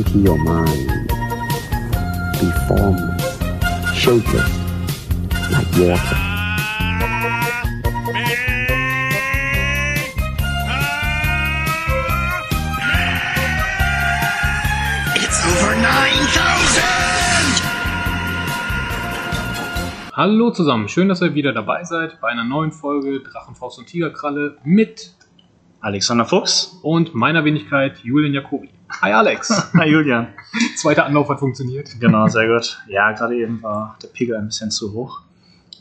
empty your mind. Be formless, shapeless, like water. It's over 9000! Hallo zusammen, schön, dass ihr wieder dabei seid bei einer neuen Folge Drachenfaust und Tigerkralle mit Alexander Fuchs. und meiner Wenigkeit Julian Jacobi. Hi Alex! Hi Julian. Zweiter Anlauf hat funktioniert. Genau, sehr gut. Ja, gerade eben war der Pegel ein bisschen zu hoch.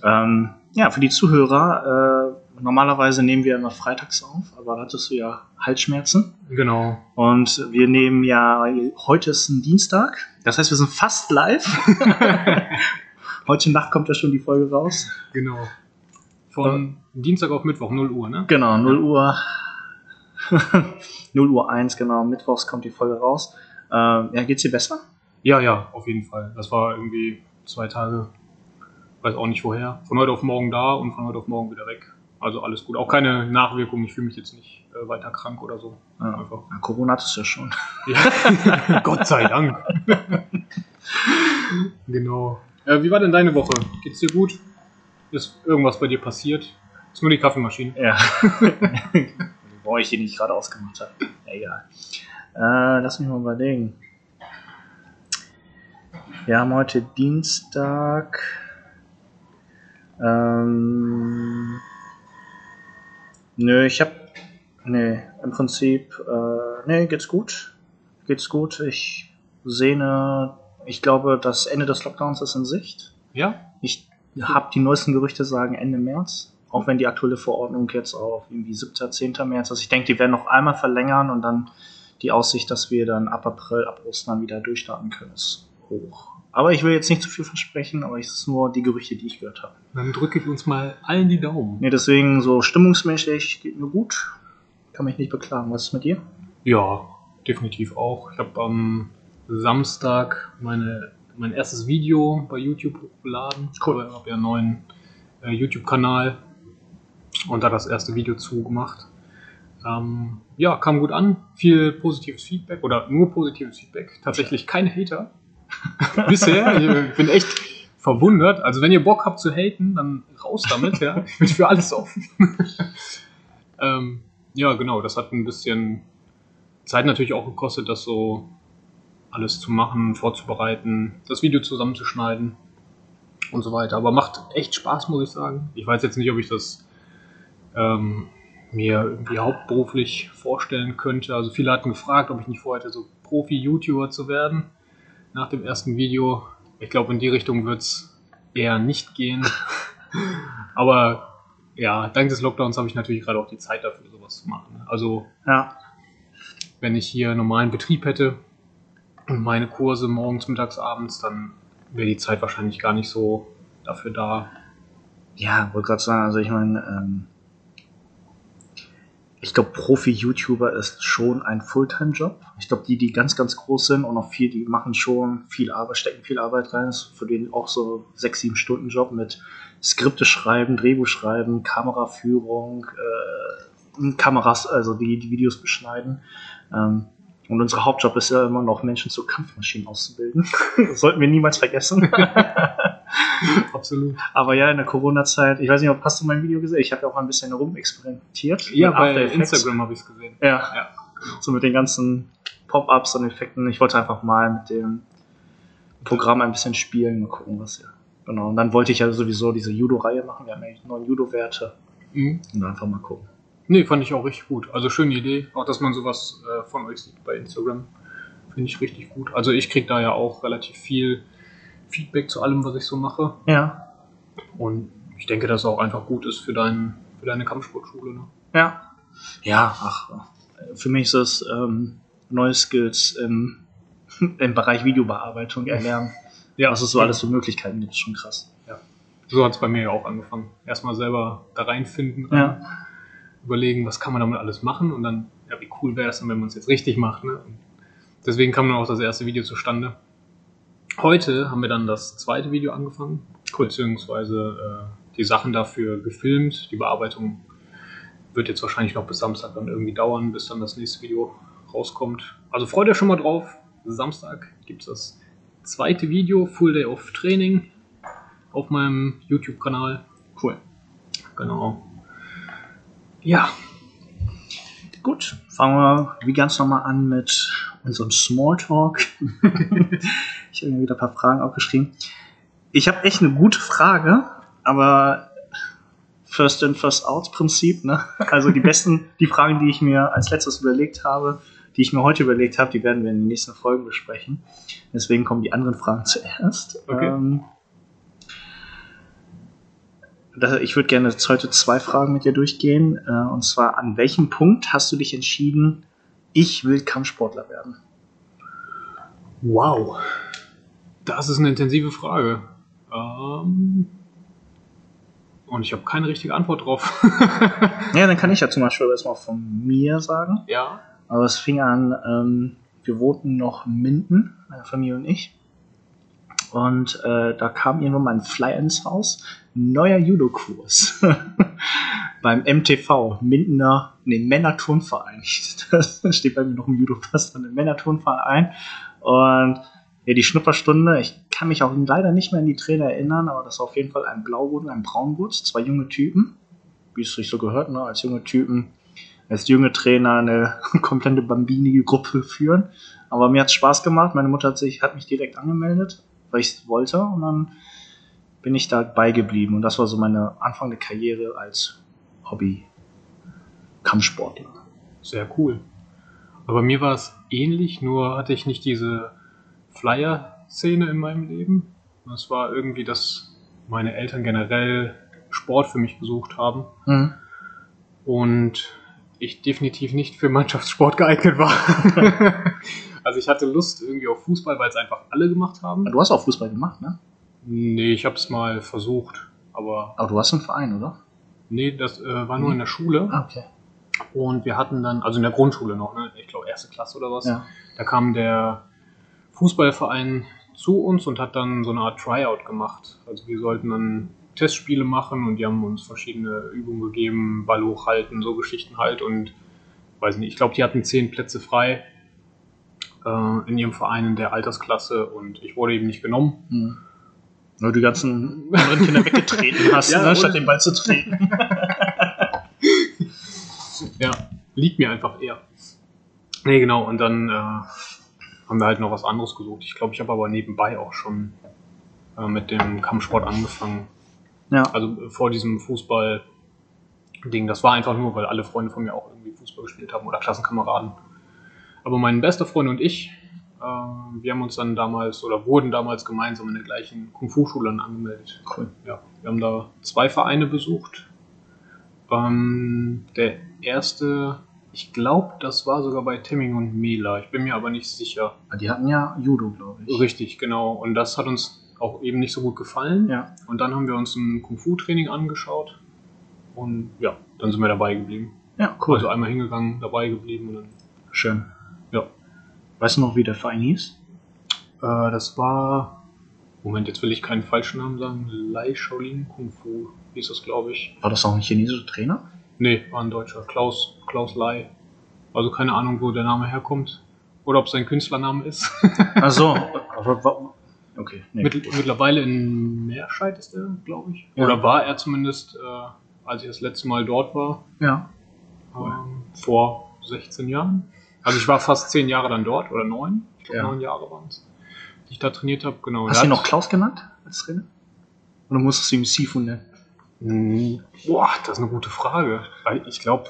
Ähm, ja, für die Zuhörer, äh, normalerweise nehmen wir immer freitags auf, aber da hattest du ja Halsschmerzen. Genau. Und wir nehmen ja, heute ist ein Dienstag, das heißt, wir sind fast live. heute Nacht kommt ja schon die Folge raus. Genau. Von Dienstag auf Mittwoch, 0 Uhr, ne? Genau, 0 Uhr. 0 Uhr 1, genau. Mittwochs kommt die Folge raus. Ähm, ja, geht's dir besser? Ja, ja, auf jeden Fall. Das war irgendwie zwei Tage, weiß auch nicht woher. Von heute auf morgen da und von heute auf morgen wieder weg. Also alles gut. Auch keine Nachwirkungen. Ich fühle mich jetzt nicht äh, weiter krank oder so. Ja. Einfach. Ja, Corona hattest du ja schon. Ja. Gott sei Dank. genau. Äh, wie war denn deine Woche? Geht's dir gut? Ist irgendwas bei dir passiert? Ist nur die Kaffeemaschine. Ja. Boah, ich die nicht gerade ausgemacht habe. Egal. Äh, lass mich mal überlegen. Wir haben heute Dienstag. Ähm, nö, ich hab. Nee, im Prinzip. Äh, nee, geht's gut. Geht's gut. Ich sehne. Ich glaube, das Ende des Lockdowns ist in Sicht. Ja? Ich habe die neuesten Gerüchte sagen Ende März, auch wenn die aktuelle Verordnung jetzt auf irgendwie 7., 10. März ist. Ich denke, die werden noch einmal verlängern und dann die Aussicht, dass wir dann ab April, ab Ostern wieder durchstarten können, ist hoch. Aber ich will jetzt nicht zu viel versprechen, aber es ist nur die Gerüchte, die ich gehört habe. Dann drücke ich uns mal allen die Daumen. Nee, deswegen so stimmungsmäßig geht mir gut. Kann mich nicht beklagen. Was ist mit dir? Ja, definitiv auch. Ich habe am Samstag meine, mein erstes Video bei YouTube hochgeladen. Cool. Ich habe ja einen neuen äh, YouTube-Kanal und da das erste Video zugemacht. Ähm, ja, kam gut an. Viel positives Feedback oder nur positives Feedback. Tatsächlich keine Hater. Bisher. Ich äh, bin echt verwundert. Also wenn ihr Bock habt zu haten, dann raus damit. Ja, ich bin für alles offen. ähm, ja, genau. Das hat ein bisschen Zeit natürlich auch gekostet, das so alles zu machen, vorzubereiten, das Video zusammenzuschneiden und so weiter. Aber macht echt Spaß, muss ich sagen. Ich weiß jetzt nicht, ob ich das ähm, mir irgendwie hauptberuflich vorstellen könnte. Also viele hatten gefragt, ob ich nicht vorhätte, so Profi-YouTuber zu werden nach dem ersten Video. Ich glaube, in die Richtung wird es eher nicht gehen. Aber ja, dank des Lockdowns habe ich natürlich gerade auch die Zeit dafür, sowas zu machen. Also Ja. wenn ich hier einen normalen Betrieb hätte und meine Kurse morgens, mittags, abends, dann wäre die Zeit wahrscheinlich gar nicht so dafür da. Ja, wollte gerade sagen, also ich meine, ähm, ich glaube, Profi-YouTuber ist schon ein Fulltime-Job. Ich glaube, die, die ganz, ganz groß sind und auch viel, die machen schon viel Arbeit, stecken viel Arbeit rein. Ist für den auch so sechs, sieben Stunden Job mit Skripte schreiben, Drehbuch schreiben, Kameraführung, äh, Kameras, also die, die Videos beschneiden. Ähm, und unser Hauptjob ist ja immer noch, Menschen zu Kampfmaschinen auszubilden. das sollten wir niemals vergessen. Absolut. Aber ja, in der Corona-Zeit, ich weiß nicht, ob hast du mein Video gesehen? Ich habe ja auch mal ein bisschen rumexperimentiert. Ja, bei. Instagram habe ich es gesehen. Ja, Ja. so mit den ganzen Pop-Ups und Effekten. Ich wollte einfach mal mit dem Programm ein bisschen spielen, mal gucken, was ja. Genau. Und dann wollte ich ja sowieso diese Judo-Reihe machen. Wir haben ja neun Judo-Werte. Mhm. Und einfach mal gucken. Nee, fand ich auch richtig gut. Also schöne Idee. Auch, dass man sowas äh, von euch sieht bei Instagram. Finde ich richtig gut. Also ich kriege da ja auch relativ viel Feedback zu allem, was ich so mache. Ja. Und ich denke, dass es auch einfach gut ist für, dein, für deine Kampfsportschule. Ne? Ja. Ja, ach, für mich ist es ähm, neue Skills im, im Bereich Videobearbeitung erlernen. Ja, Was es so alles für Möglichkeiten gibt, ist schon krass. So hat es bei mir ja auch angefangen. Erstmal selber da reinfinden, Ja. überlegen, was kann man damit alles machen und dann, ja, wie cool wäre es denn, wenn man es jetzt richtig macht. Ne? Und deswegen kam dann auch das erste Video zustande. Heute haben wir dann das zweite Video angefangen, beziehungsweise äh, die Sachen dafür gefilmt. Die Bearbeitung wird jetzt wahrscheinlich noch bis Samstag dann irgendwie dauern, bis dann das nächste Video rauskommt. Also freut euch schon mal drauf. Samstag gibt es das zweite Video, Full Day of Training, auf meinem YouTube-Kanal. Cool. Genau. Ja, Gut, fangen wir wie ganz normal an mit unserem Smalltalk. ich habe mir wieder ein paar Fragen aufgeschrieben. Ich habe echt eine gute Frage, aber First in, First out Prinzip. Ne? Also die besten, die Fragen, die ich mir als letztes überlegt habe, die ich mir heute überlegt habe, die werden wir in den nächsten Folgen besprechen. Deswegen kommen die anderen Fragen zuerst. Okay. Ähm, ich würde gerne heute zwei Fragen mit dir durchgehen. Äh, und zwar, an welchem Punkt hast du dich entschieden, ich will Kampfsportler werden? wow. Das ist eine intensive Frage. Ähm, und ich habe keine richtige Antwort drauf. Ja, dann kann ich ja zum Beispiel erstmal von mir sagen. ja. Aber es fing an, ähm, wir wohnten noch in Minden, meine Familie und ich. Und äh, da kam irgendwann mal ein Flyer ins Haus, neuer Judo-Kurs. Beim MTV, Mindener, nee, Männerturnverein. Das steht bei mir noch im Judo-Pass drin, Männerturnverein. Und ja, die Schnupperstunde, ich kann mich auch leider nicht mehr an die Trainer erinnern, aber das war auf jeden Fall ein Blaugurt und ein Braungurt, zwei junge Typen, wie es sich so gehört, ne, als junge Typen als junge Trainer eine komplette Bambini-Gruppe führen. Aber mir hat es Spaß gemacht. Meine Mutter hat, sich, hat mich direkt angemeldet, weil ich es wollte. Und dann bin ich dabei geblieben. Und das war so meine Anfang der Karriere als Hobby-Kampfsportler. Sehr cool. Aber mir war es ähnlich, nur hatte ich nicht diese Flyer-Szene in meinem Leben. Es war irgendwie, dass meine Eltern generell Sport für mich gesucht haben Mhm. und ich definitiv nicht für Mannschaftssport geeignet war. also ich hatte Lust irgendwie auf Fußball, weil es einfach alle gemacht haben. Du hast auch Fußball gemacht, ne? Nee, ich habe es mal versucht, aber Aber du hast einen Verein, oder? nee, das äh, war nur in der Schule. Ah, okay. Und wir hatten dann, also in der Grundschule noch, ne? ich glaube erste Klasse oder was, Ja. da kam der Fußballverein zu uns und hat dann so eine Art Tryout gemacht. Also wir sollten dann Testspiele machen und die haben uns verschiedene Übungen gegeben, Ball hochhalten, so Geschichten halt und weiß nicht, ich glaube, die hatten zehn Plätze frei äh, in ihrem Verein in der Altersklasse und ich wurde eben nicht genommen. Mhm. Nur die ganzen anderen Kinder weggetreten hast, Ja, ne, statt den Ball zu treten. Ja, liegt mir einfach eher. Nee, genau, und dann äh, haben wir halt noch was anderes gesucht. Ich glaube, ich habe aber nebenbei auch schon äh, mit dem Kampfsport angefangen. Ja. Also äh, vor diesem Fußball-Ding. Das war einfach nur, weil alle Freunde von mir auch irgendwie Fußball gespielt haben oder Klassenkameraden. Aber mein bester Freund und ich, äh, wir haben uns dann damals oder wurden damals gemeinsam in der gleichen Kung-Fu-Schule angemeldet. Cool. Ja, wir haben da zwei Vereine besucht. Ähm, der erste, ich glaube, das war sogar bei Timming und Mela. Ich bin mir aber nicht sicher. Die hatten ja Judo, glaube ich. Richtig, genau. Und das hat uns auch eben nicht so gut gefallen. Ja. Und dann haben wir uns ein Kung-Fu-Training angeschaut. Und ja, dann sind wir dabei geblieben. Ja, cool. Also einmal hingegangen, dabei geblieben und dann, Schön. ja. Weißt du noch, wie der Verein hieß? Äh, das war, Moment, jetzt will ich keinen falschen Namen sagen. Lai Shaolin Kung Fu hieß das, glaube ich. War das auch ein chinesischer Trainer? Nee, war ein Deutscher. Klaus, Klaus Lai. Also keine Ahnung, wo der Name herkommt. Oder ob es sein Künstlername ist. Ach so. Okay. Nee. Mittl mittlerweile in Meerscheid ist er, glaube ich. Ja. Oder war er zumindest, äh, als ich das letzte Mal dort war. ja. Ähm, vor 16 Jahren. Also ich war fast 10 Jahre dann dort, oder 9. Ich glaube Ja. 9 Jahre waren es, die ich da trainiert habe. Genau. Hast du ihn noch Klaus genannt als Trainer? Oder musstest du ihn Sifu nennen? Hm, Boah, das ist eine gute Frage. Ich glaube,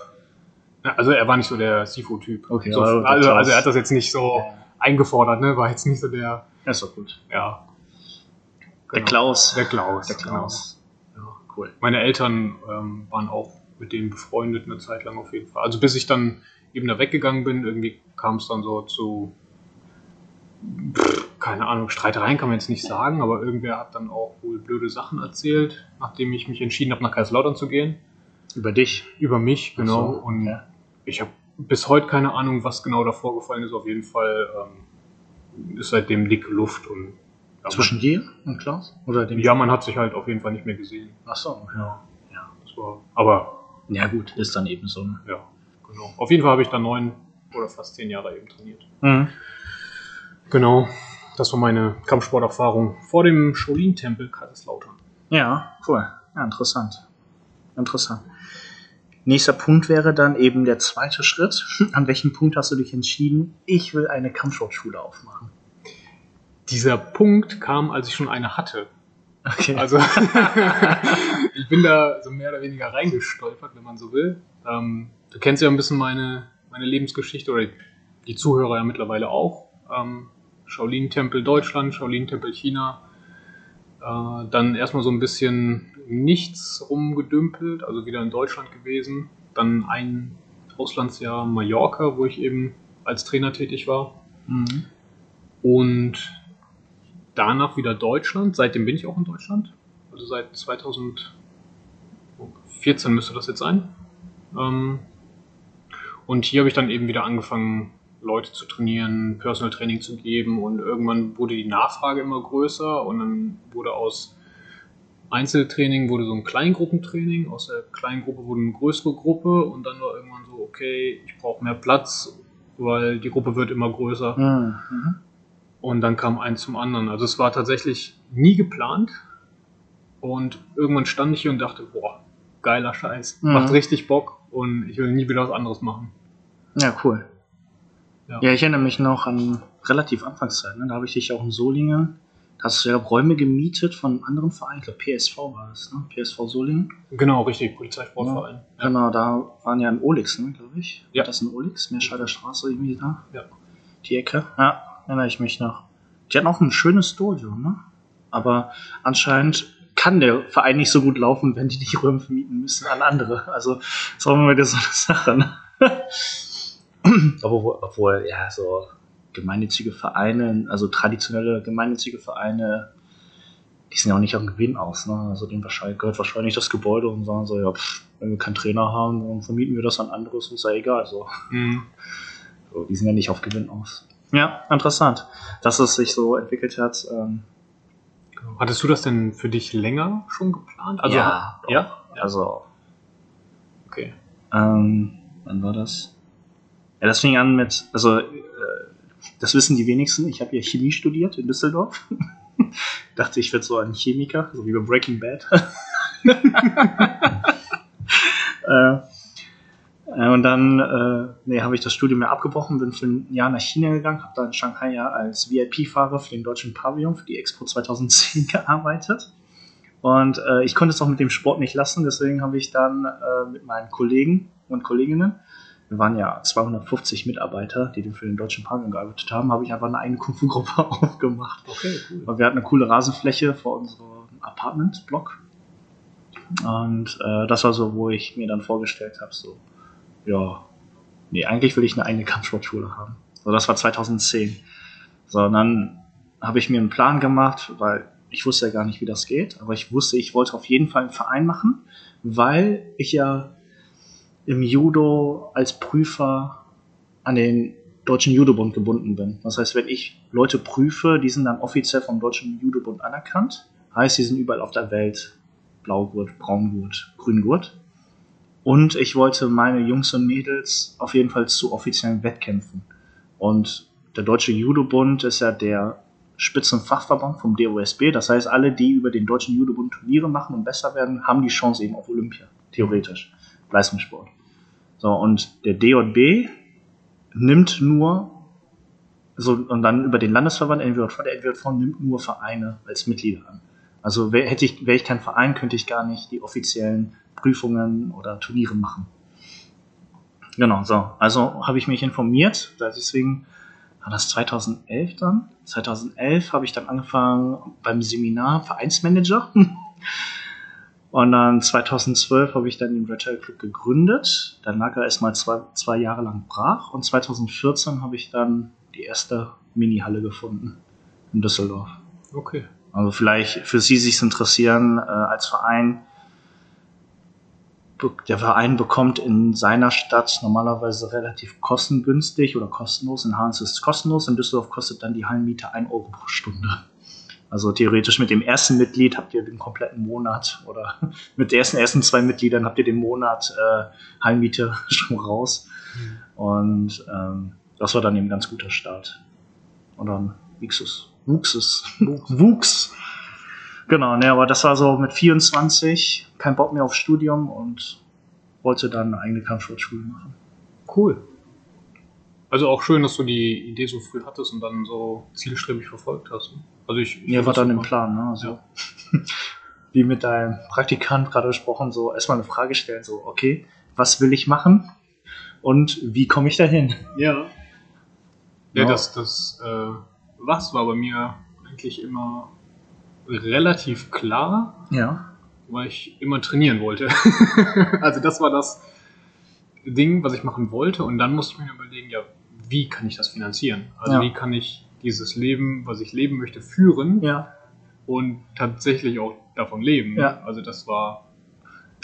also er war nicht so der Sifu-Typ. Okay, so, der also, also er hat das jetzt nicht so eingefordert, ne? War jetzt nicht so der, Ja, ist doch gut. ja. Der Genau. Klaus. Der Klaus. Der Klaus. Genau. Ja. Cool. Meine Eltern ähm, waren auch mit dem befreundet eine Zeit lang auf jeden Fall. Also bis ich dann eben da weggegangen bin, irgendwie kam es dann so zu, keine Ahnung, Streitereien kann man jetzt nicht sagen, aber irgendwer hat dann auch wohl blöde Sachen erzählt, nachdem ich mich entschieden habe, nach Kaiserslautern zu gehen. Über dich. Über mich, genau. So, Und ich habe bis heute keine Ahnung, was genau da vorgefallen ist. Auf jeden Fall ähm, ist seitdem dicke Luft und ja, Zwischen dir und Klaus? Oder dem? ja, man hat sich halt auf jeden Fall nicht mehr gesehen. Ach so. Ja. Ja, das war, aber Ja, gut. Ist dann eben so. ne? ja, genau. Auf jeden Fall habe ich dann neun oder fast zehn Jahre eben trainiert. Mhm. Genau, das war meine Kampfsporterfahrung vor dem Shaolin-Tempel Kaiserslautern. Ja, cool. Ja, interessant. Interessant. Nächster Punkt wäre dann eben der zweite Schritt. An welchem Punkt hast du dich entschieden, ich will eine Kampfsportschule aufmachen? Dieser Punkt kam, als ich schon eine hatte. Okay. Also ich bin da so mehr oder weniger reingestolpert, wenn man so will. Ähm, du kennst ja ein bisschen meine, meine Lebensgeschichte oder die Zuhörer ja mittlerweile auch. Ähm, Shaolin-Tempel Deutschland, Shaolin-Tempel China. Äh, dann erstmal so ein bisschen nichts rumgedümpelt, also wieder in Deutschland gewesen. Dann ein Auslandsjahr Mallorca, wo ich eben als Trainer tätig war. Mhm. Und danach wieder Deutschland. Seitdem bin ich auch in Deutschland. Also seit 2014 müsste das jetzt sein. Ähm, und hier habe ich dann eben wieder angefangen, Leute zu trainieren, Personal Training zu geben und irgendwann wurde die Nachfrage immer größer und dann wurde aus Einzeltraining wurde so ein Kleingruppentraining, aus der Kleingruppe wurde eine größere Gruppe und dann war irgendwann so, okay, ich brauche mehr Platz, weil die Gruppe wird immer größer. Mhm. Und dann kam eins zum anderen. Also es war tatsächlich nie geplant. Und irgendwann stand ich hier und dachte, boah, geiler Scheiß. Mhm. Macht richtig Bock und ich will nie wieder was anderes machen. Ja, cool. Ja. Ja, ich erinnere mich noch an relativ Anfangszeit. Ne? Da habe ich dich auch in Solingen, da hast du ja Räume gemietet von einem anderen Verein, ich glaube PSV war es, ne? PSV Solingen. Genau, richtig, Polizeisportverein. Ja. Genau, da waren ja in Olix, ne, glaube ich. Ja. War Das in Olix, Meerscheider Straße irgendwie da. Ja. Die Ecke. Ja, erinnere ich mich noch. Die hatten auch ein schönes Studio, ne? Aber anscheinend kann der Verein nicht so gut laufen, wenn die die Räume vermieten müssen an andere. Also, das ist auch immer wieder so eine Sache, ne? obwohl, obwohl, ja, so gemeinnützige Vereine, also traditionelle gemeinnützige Vereine, die sind ja auch nicht am Gewinn aus, ne? Also denen wahrscheinlich, gehört wahrscheinlich das Gebäude und sagen so, ja, pff, wenn wir keinen Trainer haben, dann vermieten wir das an anderes, ist ja egal. So. Mhm. so. Die sind ja nicht auf Gewinn aus. Ja, interessant, dass es sich so entwickelt hat. Ähm. Hattest du das denn für dich länger schon geplant? Also, ja, ja? also, Okay. ähm, wann war das? Ja, das fing an mit, also, äh, das wissen die wenigsten, ich habe ja Chemie studiert in Düsseldorf. Dachte, ich werde so ein Chemiker, so wie bei Breaking Bad. äh, äh, und dann äh, nee, habe ich das Studium ja abgebrochen, bin für ein Jahr nach China gegangen, habe da in Shanghai ja als VIP-Fahrer für den deutschen Pavillon für die Expo 2010 gearbeitet. Und äh, ich konnte es auch mit dem Sport nicht lassen, deswegen habe ich dann äh, mit meinen Kollegen und Kolleginnen, wir waren ja 250 Mitarbeiter, die für den deutschen Pavillon gearbeitet haben, habe ich einfach eine eigene Kung-Fu-Gruppe aufgemacht. Okay, cool. Und wir hatten eine coole Rasenfläche vor unserem Apartment-Block. Und äh, das war so, wo ich mir dann vorgestellt habe, so, ja, nee, eigentlich will ich eine eigene Kampfsportschule haben. So, das war 2010. So, und dann habe ich mir einen Plan gemacht, weil ich wusste ja gar nicht, wie das geht, aber ich wusste, ich wollte auf jeden Fall einen Verein machen, weil ich ja im Judo als Prüfer an den Deutschen Judobund gebunden bin. Das heißt, wenn ich Leute prüfe, die sind dann offiziell vom Deutschen Judobund anerkannt. Heißt, die sind überall auf der Welt Blaugurt, Braungurt, Grüngurt. Und ich wollte meine Jungs und Mädels auf jeden Fall zu offiziellen Wettkämpfen. Und der Deutsche Judobund ist ja der Spitzenfachverband vom DOSB. Das heißt, alle, die über den Deutschen Judobund Turniere machen und besser werden, haben die Chance eben auf Olympia. Theoretisch. Leistungssport. So, und der DJB nimmt nur, so, und dann über den Landesverband NWJV, der NWJV nimmt nur Vereine als Mitglieder an. Also wär, hätte ich, wäre ich kein Verein, könnte ich gar nicht die offiziellen Prüfungen oder Turniere machen. Genau, so. Also habe ich mich informiert, deswegen war das 2011 dann. 2011 habe ich dann angefangen beim Seminar Vereinsmanager. Und dann 2012 habe ich dann den Red Tail Club gegründet. Dann lag er erstmal zwei, zwei Jahre lang brach. Und 2014 habe ich dann die erste Mini-Halle gefunden in Düsseldorf. Okay. Also vielleicht für Sie sich interessieren, äh, als Verein, der Verein bekommt in seiner Stadt normalerweise relativ kostengünstig oder kostenlos. In Hans ist es kostenlos, in Düsseldorf kostet dann die Hallenmiete 1 Euro pro Stunde. Also theoretisch mit dem ersten Mitglied habt ihr den kompletten Monat oder mit den ersten, ersten zwei Mitgliedern habt ihr den Monat äh, Hallenmiete schon raus. Und ähm, das war dann eben ein ganz guter Start. Und dann wuchs es. Wuchs es. Wuchs. Genau, ne, aber das war so mit 24, kein Bock mehr auf Studium und wollte dann eine eigene Kampfsportschule machen. Cool. Also auch schön, dass du die Idee so früh hattest und dann so zielstrebig verfolgt hast. ne? Also ich, ich Ja, war dann im. Plan, ne? Also, wie mit deinem Praktikant gerade gesprochen, so erstmal eine Frage stellen, so, okay, was will ich machen und wie komme ich dahin? Ja. Ja, Ja. das, das äh, was war bei mir eigentlich immer relativ klar, Ja. weil ich immer trainieren wollte. also das war das Ding, was ich machen wollte und dann musste ich mir überlegen, ja, wie kann ich das finanzieren? Also Ja. wie kann ich dieses Leben, was ich leben möchte, führen Ja. und tatsächlich auch davon leben. Ja. Also das war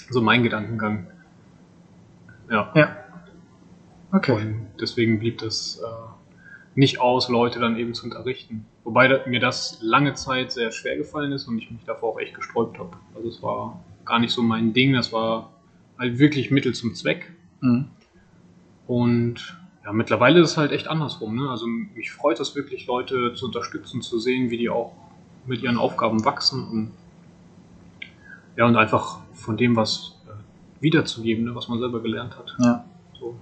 so mein Gedankengang. Ja. Ja. Okay. Und deswegen blieb das äh, nicht aus, Leute dann eben zu unterrichten. Wobei mir das lange Zeit sehr schwer gefallen ist und ich mich davor auch echt gesträubt habe. Also es war gar nicht so mein Ding, das war halt wirklich Mittel zum Zweck. Mhm. Und ja, mittlerweile ist es halt echt andersrum. Ne? Also mich freut es wirklich, Leute zu unterstützen, zu sehen, wie die auch mit ihren Aufgaben wachsen und ja, und einfach von dem was äh, wiederzugeben, ne, was man selber gelernt hat. Ja. So.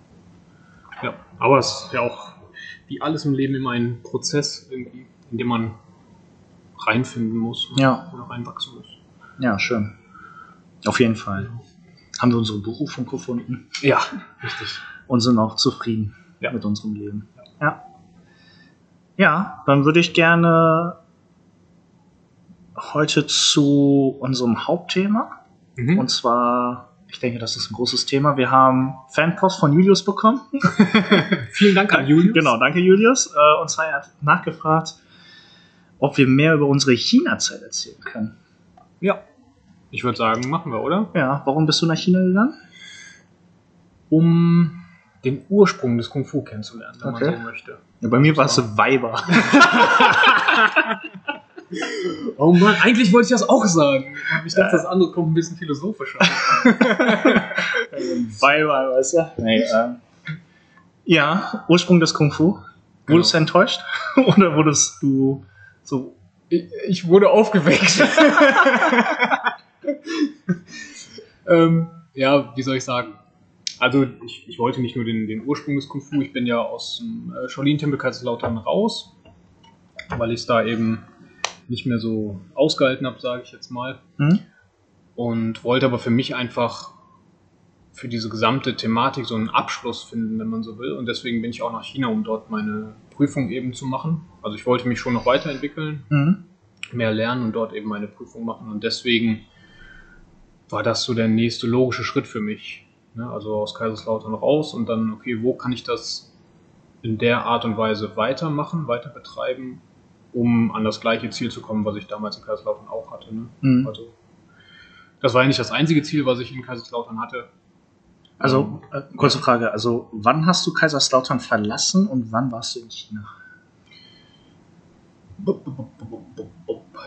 Ja, aber es ist ja auch wie alles im Leben immer ein Prozess, irgendwie, in dem man reinfinden muss Ja. oder reinwachsen muss. Ja, schön. Auf jeden Fall. Haben wir unsere Berufung gefunden Ja, richtig. und sind auch zufrieden Ja. mit unserem Leben. Ja. Ja, dann würde ich gerne heute zu unserem Hauptthema Mhm. Und zwar, ich denke, das ist ein großes Thema. Wir haben Fanpost von Julius bekommen. Vielen Dank an Julius. Genau, danke Julius. Äh, Und zwar er hat nachgefragt, ob wir mehr über unsere China-Zeit erzählen können. Ja. Ich würde sagen, machen wir, oder? Ja, warum bist du nach China gegangen? Um den Ursprung des Kung Fu kennenzulernen, wenn Okay. man so möchte. Ja, bei mir war es Weiber. Oh Mann, eigentlich wollte ich das auch sagen. Ich dachte, das andere kommt ein bisschen philosophischer. Weiber, weißt du? Nee, ähm, ja, Ursprung des Kung Fu. Wurdest du enttäuscht? Oder wurdest du so. Ich, ich wurde aufgeweckt. ähm, ja, wie soll ich sagen? Also ich, ich wollte nicht nur den, den Ursprung des Kung Fu, ich bin ja aus dem äh, Shaolin-Tempel Kaiserslautern raus, weil ich es da eben nicht mehr so ausgehalten habe, sage ich jetzt mal. Hm? Und wollte aber für mich einfach für diese gesamte Thematik so einen Abschluss finden, wenn man so will. Und deswegen bin ich auch nach China, um dort meine Prüfung eben zu machen. Also ich wollte mich schon noch weiterentwickeln, Mhm. mehr lernen und dort eben meine Prüfung machen. Und deswegen war das so der nächste logische Schritt für mich. Ne? Also aus Kaiserslautern raus und dann, okay, wo kann ich das in der Art und Weise weitermachen, weiter betreiben, um an das gleiche Ziel zu kommen, was ich damals in Kaiserslautern auch hatte. Ne? Mhm. Also das war nicht das einzige Ziel, was ich in Kaiserslautern hatte. Also, äh, kurze Frage. Also, wann hast du Kaiserslautern verlassen und wann warst du in China?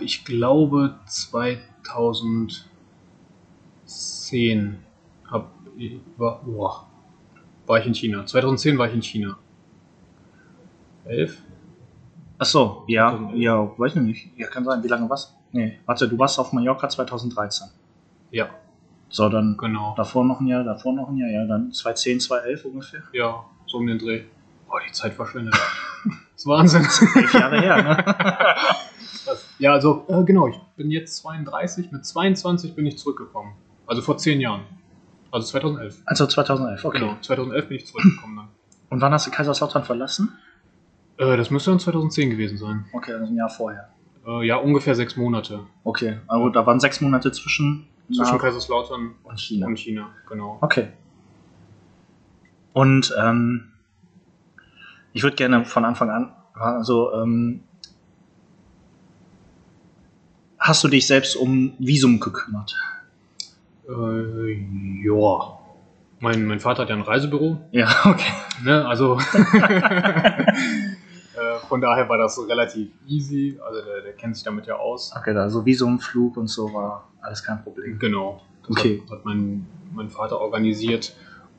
Ich glaube 2010 hab, war, boah, war ich in China. 2010 war ich in China. 11? Ach so, ja, 2011. ja, weiß ich nicht. Ja, kann sein. Wie lange warst Nee, warte, du warst auf Mallorca 2013. Ja, So, dann genau. davor noch ein Jahr, davor noch ein Jahr, ja, dann 2010, 2011 ungefähr. Ja, so um den Dreh. Boah, die Zeit verschwindet. Das ist Wahnsinn. Elf Jahre her, ne? Ja, also, äh, genau, ich bin jetzt 32. Mit 22 bin ich zurückgekommen. Also vor 10 Jahren. Also 2011. Also 2011, okay. Genau, 2011 bin ich zurückgekommen dann. Und wann hast du Kaiserslautern verlassen? Äh, das müsste dann 2010 gewesen sein. Okay, also ein Jahr vorher. Äh, ja, ungefähr sechs Monate. Okay, also da waren sechs Monate zwischen, Zwischen Kaiserslautern und China. und China, genau. Okay. Und ähm, ich würde gerne von Anfang an, also ähm, hast du dich selbst um Visum gekümmert? Äh, ja. Mein, mein Vater hat ja ein Reisebüro, Ja, okay. ne? Also äh, von daher war das relativ easy. Also der, der kennt sich damit ja aus. Okay, also Visum, Flug und so war alles kein Problem. Genau. Das Okay. hat, hat mein, mein Vater organisiert.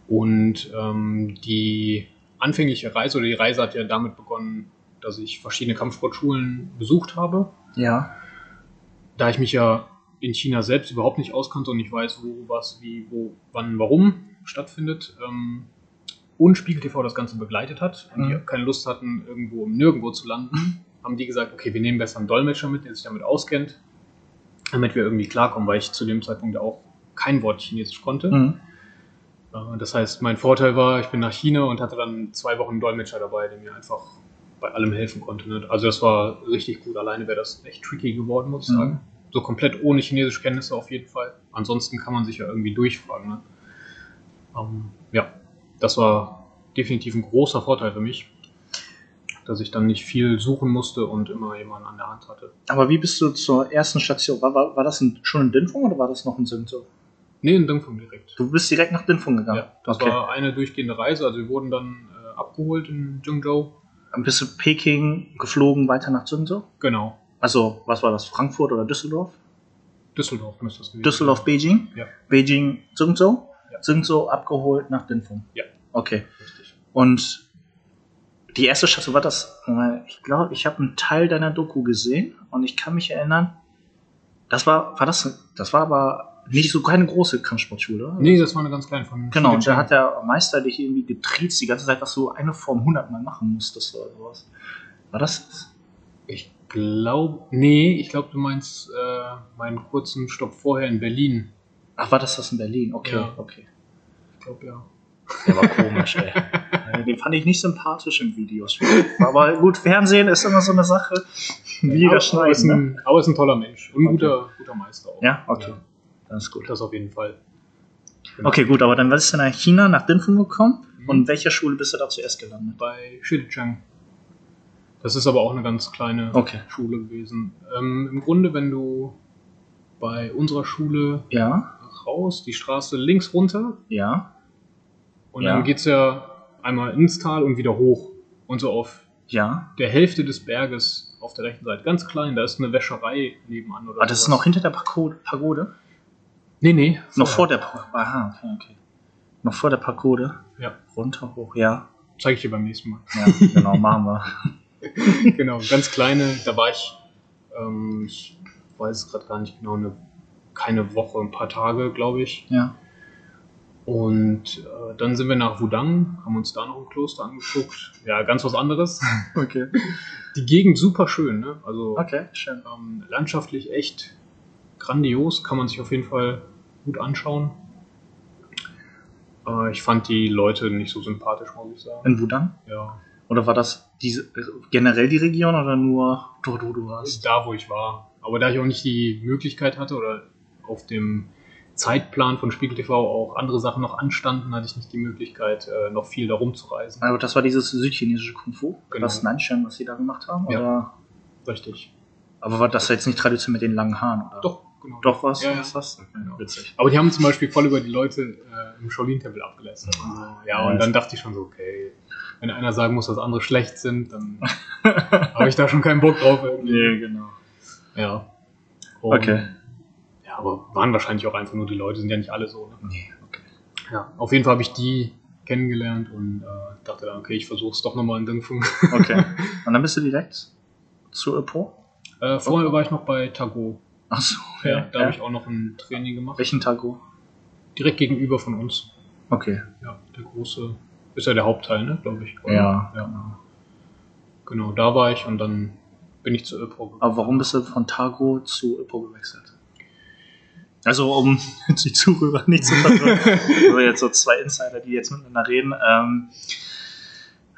Und ähm, die anfängliche Reise oder die Reise hat ja damit begonnen, dass ich verschiedene Kampfsportschulen besucht habe. Ja. Da ich mich ja in China selbst überhaupt nicht auskannte und nicht weiß, wo, was, wie, wo, wann, warum stattfindet, ähm, und Spiegel TV das Ganze begleitet hat und die Mhm. keine Lust hatten, irgendwo im Nirgendwo zu landen, haben die gesagt, okay, wir nehmen besser einen Dolmetscher mit, der sich damit auskennt, damit wir irgendwie klarkommen, weil ich zu dem Zeitpunkt auch kein Wort Chinesisch konnte. Mhm. Äh, Das heißt, mein Vorteil war, ich bin nach China und hatte dann zwei Wochen einen Dolmetscher dabei, der mir einfach bei allem helfen konnte. ne? Also das war richtig gut. Alleine wäre das echt tricky geworden, muss ich Mhm. sagen. So komplett ohne chinesische Kenntnisse auf jeden Fall. Ansonsten kann man sich ja irgendwie durchfragen. Ne? Ähm, ja, das war definitiv ein großer Vorteil für mich, dass ich dann nicht viel suchen musste und immer jemanden an der Hand hatte. Aber wie bist du zur ersten Station? War, war, war das ein, schon in Dinfung oder war das noch ein Singzhou? Nee, in Dingfung direkt. Du bist direkt nach Dinfung gegangen? Ja, das okay. war eine durchgehende Reise. Also wir wurden dann äh, abgeholt in Jingzhou. Dann bist du Peking geflogen weiter nach Singzhou? Genau. Also, was war das? Frankfurt oder Düsseldorf? Düsseldorf müsste das gewesen Düsseldorf, Beijing? Ja. Beijing, Singzhou? Ja. Singzhou abgeholt nach Dinfung? Ja. Okay. Richtig. Und die erste Station war das, ich glaube, ich habe einen Teil deiner Doku gesehen und ich kann mich erinnern, das war, war das, das war aber nicht so keine große Kampfsportschule. oder? Nee, das war eine ganz kleine von Genau, und da hat der Meister dich irgendwie getriezt die ganze Zeit, dass du eine Form 100 Mal machen musstest oder sowas. War das? Ich glaube, nee, ich glaube, du meinst äh, meinen kurzen Stopp vorher in Berlin. Ach, war das das in Berlin? Okay, Ja. okay. Ich glaube, ja. Der war komisch, ey. Den fand ich nicht sympathisch in Videos. Aber gut, Fernsehen ist immer so eine Sache. Wie das aber, ist schneiden, ne? ein, aber ist ein toller Mensch. Und ein Okay. guter, guter Meister auch. Ja, okay. Ja, Das ist gut. das auf jeden Fall. Genau. Okay, gut, aber dann bist du nach China, nach Dinfung gekommen. Mhm. Und welcher Schule bist du da zuerst gelandet? Bei Shijichang. Das ist aber auch eine ganz kleine Okay. Schule gewesen. Ähm, Im Grunde, wenn du bei unserer Schule Ja, raus, die Straße links runter, ja, und Ja. dann geht's ja einmal ins Tal und wieder hoch. Und so auf ja. der Hälfte des Berges auf der rechten Seite, ganz klein, da ist eine Wäscherei nebenan. Oder Ah, das ist sowas. noch hinter der Pagode? Pagode? Nee, nee. Noch vor der Pagode. Aha, okay, okay. Noch vor der Pagode. Ja, Runter, hoch, ja. zeige ich dir beim nächsten Mal. Ja, genau, machen wir. genau, ganz kleine, da war ich, ähm, ich weiß gerade gar nicht genau, eine, keine Woche, ein paar Tage, glaube ich. Ja. Und äh, dann sind wir nach Wudang, haben uns da noch ein Kloster angeguckt. Ja, ganz was anderes. Okay. Die Gegend super schön, ne? Also Okay, schön. ähm, landschaftlich echt grandios, kann man sich auf jeden Fall gut anschauen. Äh, ich fand die Leute nicht so sympathisch, muss ich sagen. In Wudang? Ja, Oder war das diese, generell die Region oder nur dort, wo du warst? da, wo ich war. Aber da ich auch nicht die Möglichkeit hatte oder auf dem Zeitplan von Spiegel TV auch andere Sachen noch anstanden, hatte ich nicht die Möglichkeit, äh, noch viel da rumzureisen. Also das war dieses südchinesische Kung Fu, Genau. das Nanshan, was sie da gemacht haben? Ja. Oder? Richtig. Aber war das jetzt nicht traditionell mit den langen Haaren? Oder? Doch, genau. Doch was? Ja, ja. was, was? Genau. Witzig. Aber die haben zum Beispiel voll über die Leute äh, im Shaolin-Tempel abgelästert. und so. Ja, Ja, und dann dachte ich schon so, okay, wenn einer sagen muss, dass andere schlecht sind, dann habe ich da schon keinen Bock drauf. Irgendwie. Nee, genau. Ja. Und, Okay. Ja, aber waren wahrscheinlich auch einfach nur die Leute, sind ja nicht alle so. Ne? Nee, okay. Ja, auf jeden Fall habe ich die kennengelernt und äh, dachte dann, okay, ich versuche es doch nochmal in Dingfung. Okay. Und dann bist du direkt zu Epo? äh, vorher war ich noch bei Tago. Achso, Ja, da habe ich auch noch ein Training gemacht. Welchen Tago? Direkt gegenüber von uns. Okay. Ja, der große, ist ja der Hauptteil, ne, glaube ich. oder? Ja. ja. Genau, da war ich und dann bin ich zu Öpro gegangen. Aber warum bist du von Tago zu Epo gewechselt? Also, um die Zuhörer nicht zu verwirren, also jetzt so zwei Insider, die jetzt miteinander reden. Ähm,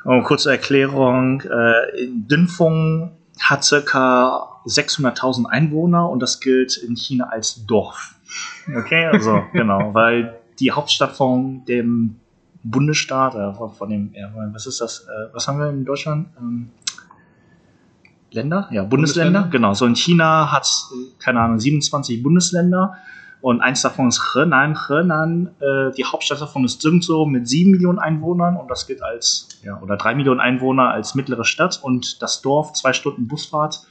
oh, kurze Erklärung: äh, in Dinfung hat circa 600.000 Einwohner und das gilt in China als Dorf. Okay, also genau, weil die Hauptstadt von dem Bundesstaat, äh, von- dem, was ist das, äh, was haben wir in Deutschland? Ähm, Länder? Ja, Bundesländer. Bundesländer. Genau. So in China hat keine Ahnung, 27 Bundesländer und eins davon ist Henan. Henan, äh, die Hauptstadt davon ist Zhengzhou mit 7 Millionen Einwohnern und das gilt als, ja, oder 3 Millionen Einwohner als mittlere Stadt und das Dorf, zwei Stunden Busfahrt,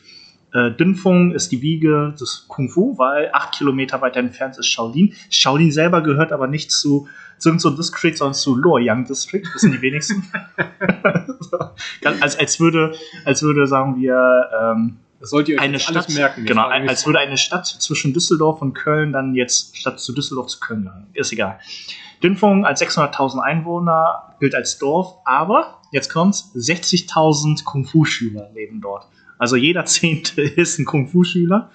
Äh, Dunfeng ist die Wiege des Kung Fu, weil acht Kilometer weiter entfernt ist Shaolin. Shaolin selber gehört aber nicht zu Zhengzhou District, sondern zu Luoyang District, wissen die wenigsten. so, als, als, würde, als würde, sagen wir, ähm, Das sollt ihr euch eine Stadt, alles merken. Genau, als würde eine Stadt zwischen Düsseldorf und Köln dann jetzt statt zu Düsseldorf zu Köln gehören. Ist egal. Dünfung als 600.000 Einwohner gilt als Dorf, aber jetzt kommt's, 60.000 Kung-Fu-Schüler leben dort. Also jeder Zehnte ist ein Kung-Fu-Schüler.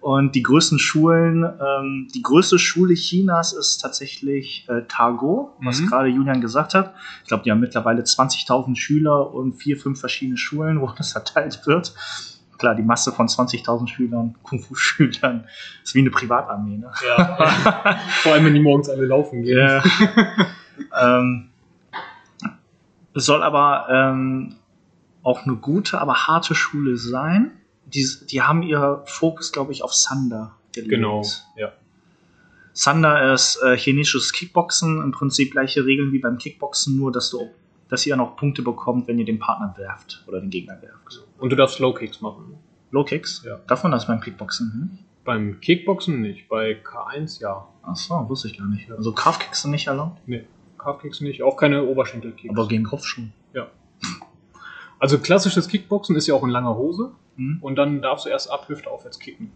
Und die größten Schulen, ähm, die größte Schule Chinas ist tatsächlich äh, Targo, was Mhm. gerade Julian gesagt hat. Ich glaube, die haben mittlerweile 20.000 Schüler und vier, fünf verschiedene Schulen, wo das verteilt wird. Klar, die Masse von 20.000 Schülern, Kung-Fu-Schülern, ist wie eine Privatarmee. Ne? Ja. Vor allem, wenn die morgens alle laufen gehen. Ja. ähm, es soll aber ähm, auch eine gute, aber harte Schule sein. Die, die haben ihr Fokus, glaube ich, auf Sander gelegt. Genau, ja. Sander ist äh, chinesisches Kickboxen, im Prinzip gleiche Regeln wie beim Kickboxen, nur dass du dass ihr noch Punkte bekommt, wenn ihr den Partner werft oder den Gegner werft. Und du darfst Low Kicks machen. Low Kicks? Ja. Darf man das beim Kickboxen? Hm? Beim Kickboxen nicht, bei K1 ja. Ach so, wusste ich gar nicht. Also Calf Kicks sind nicht erlaubt, Nee, Calf-Kicks nicht, auch keine Oberschenkel-Kicks. aber gegen Kopf schon. ja. Also klassisches Kickboxen ist ja auch in langer Hose Hm? und dann darfst du erst ab Hüfte aufwärts kicken.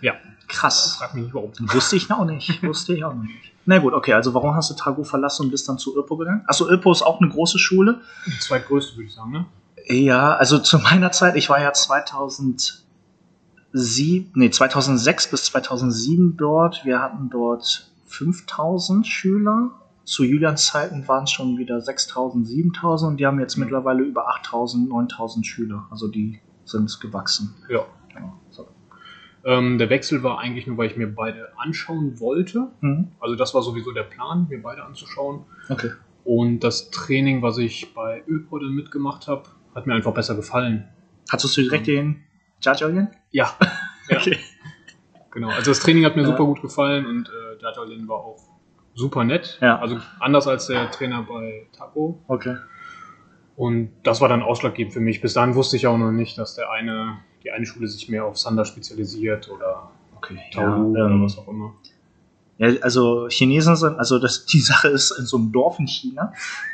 Ja, Krass. frag mich nicht warum. Wusste ich auch nicht. Wusste ich auch nicht. Na gut, okay, also warum hast du Tago verlassen und bist dann zu Irpo gegangen? Achso, Irpo ist auch eine große Schule. Die zweitgrößte würde ich sagen, ne? Ja, also zu meiner Zeit, ich war ja 2007, nee, 2006 bis 2007 dort. Wir hatten dort 5000 Schüler. Zu Julians Zeiten waren es schon wieder 6000, 7000 und die haben jetzt mittlerweile über 8000, 9000 Schüler. Also die sind gewachsen. Ja. Ja, so. Ähm, der Wechsel war eigentlich nur, weil ich mir beide anschauen wollte. Mhm. Also das war sowieso der Plan, mir beide anzuschauen. Okay. Und das Training, was ich bei dann mitgemacht habe, hat mir einfach besser gefallen. Hattest du direkt den Jajolian? Ja, ja. Okay. genau. Also das Training hat mir Ja. super gut gefallen und äh, Dajalin war auch super nett. Ja. Also anders als der Trainer bei Taco. Okay. Und das war dann ausschlaggebend für mich. Bis dahin wusste ich auch noch nicht, dass der eine, die eine Schule sich mehr auf Sander spezialisiert oder Okay. Taolu ja, oder ähm, was auch immer. Ja, also Chinesen sind, also das, die Sache ist in so einem Dorf in China,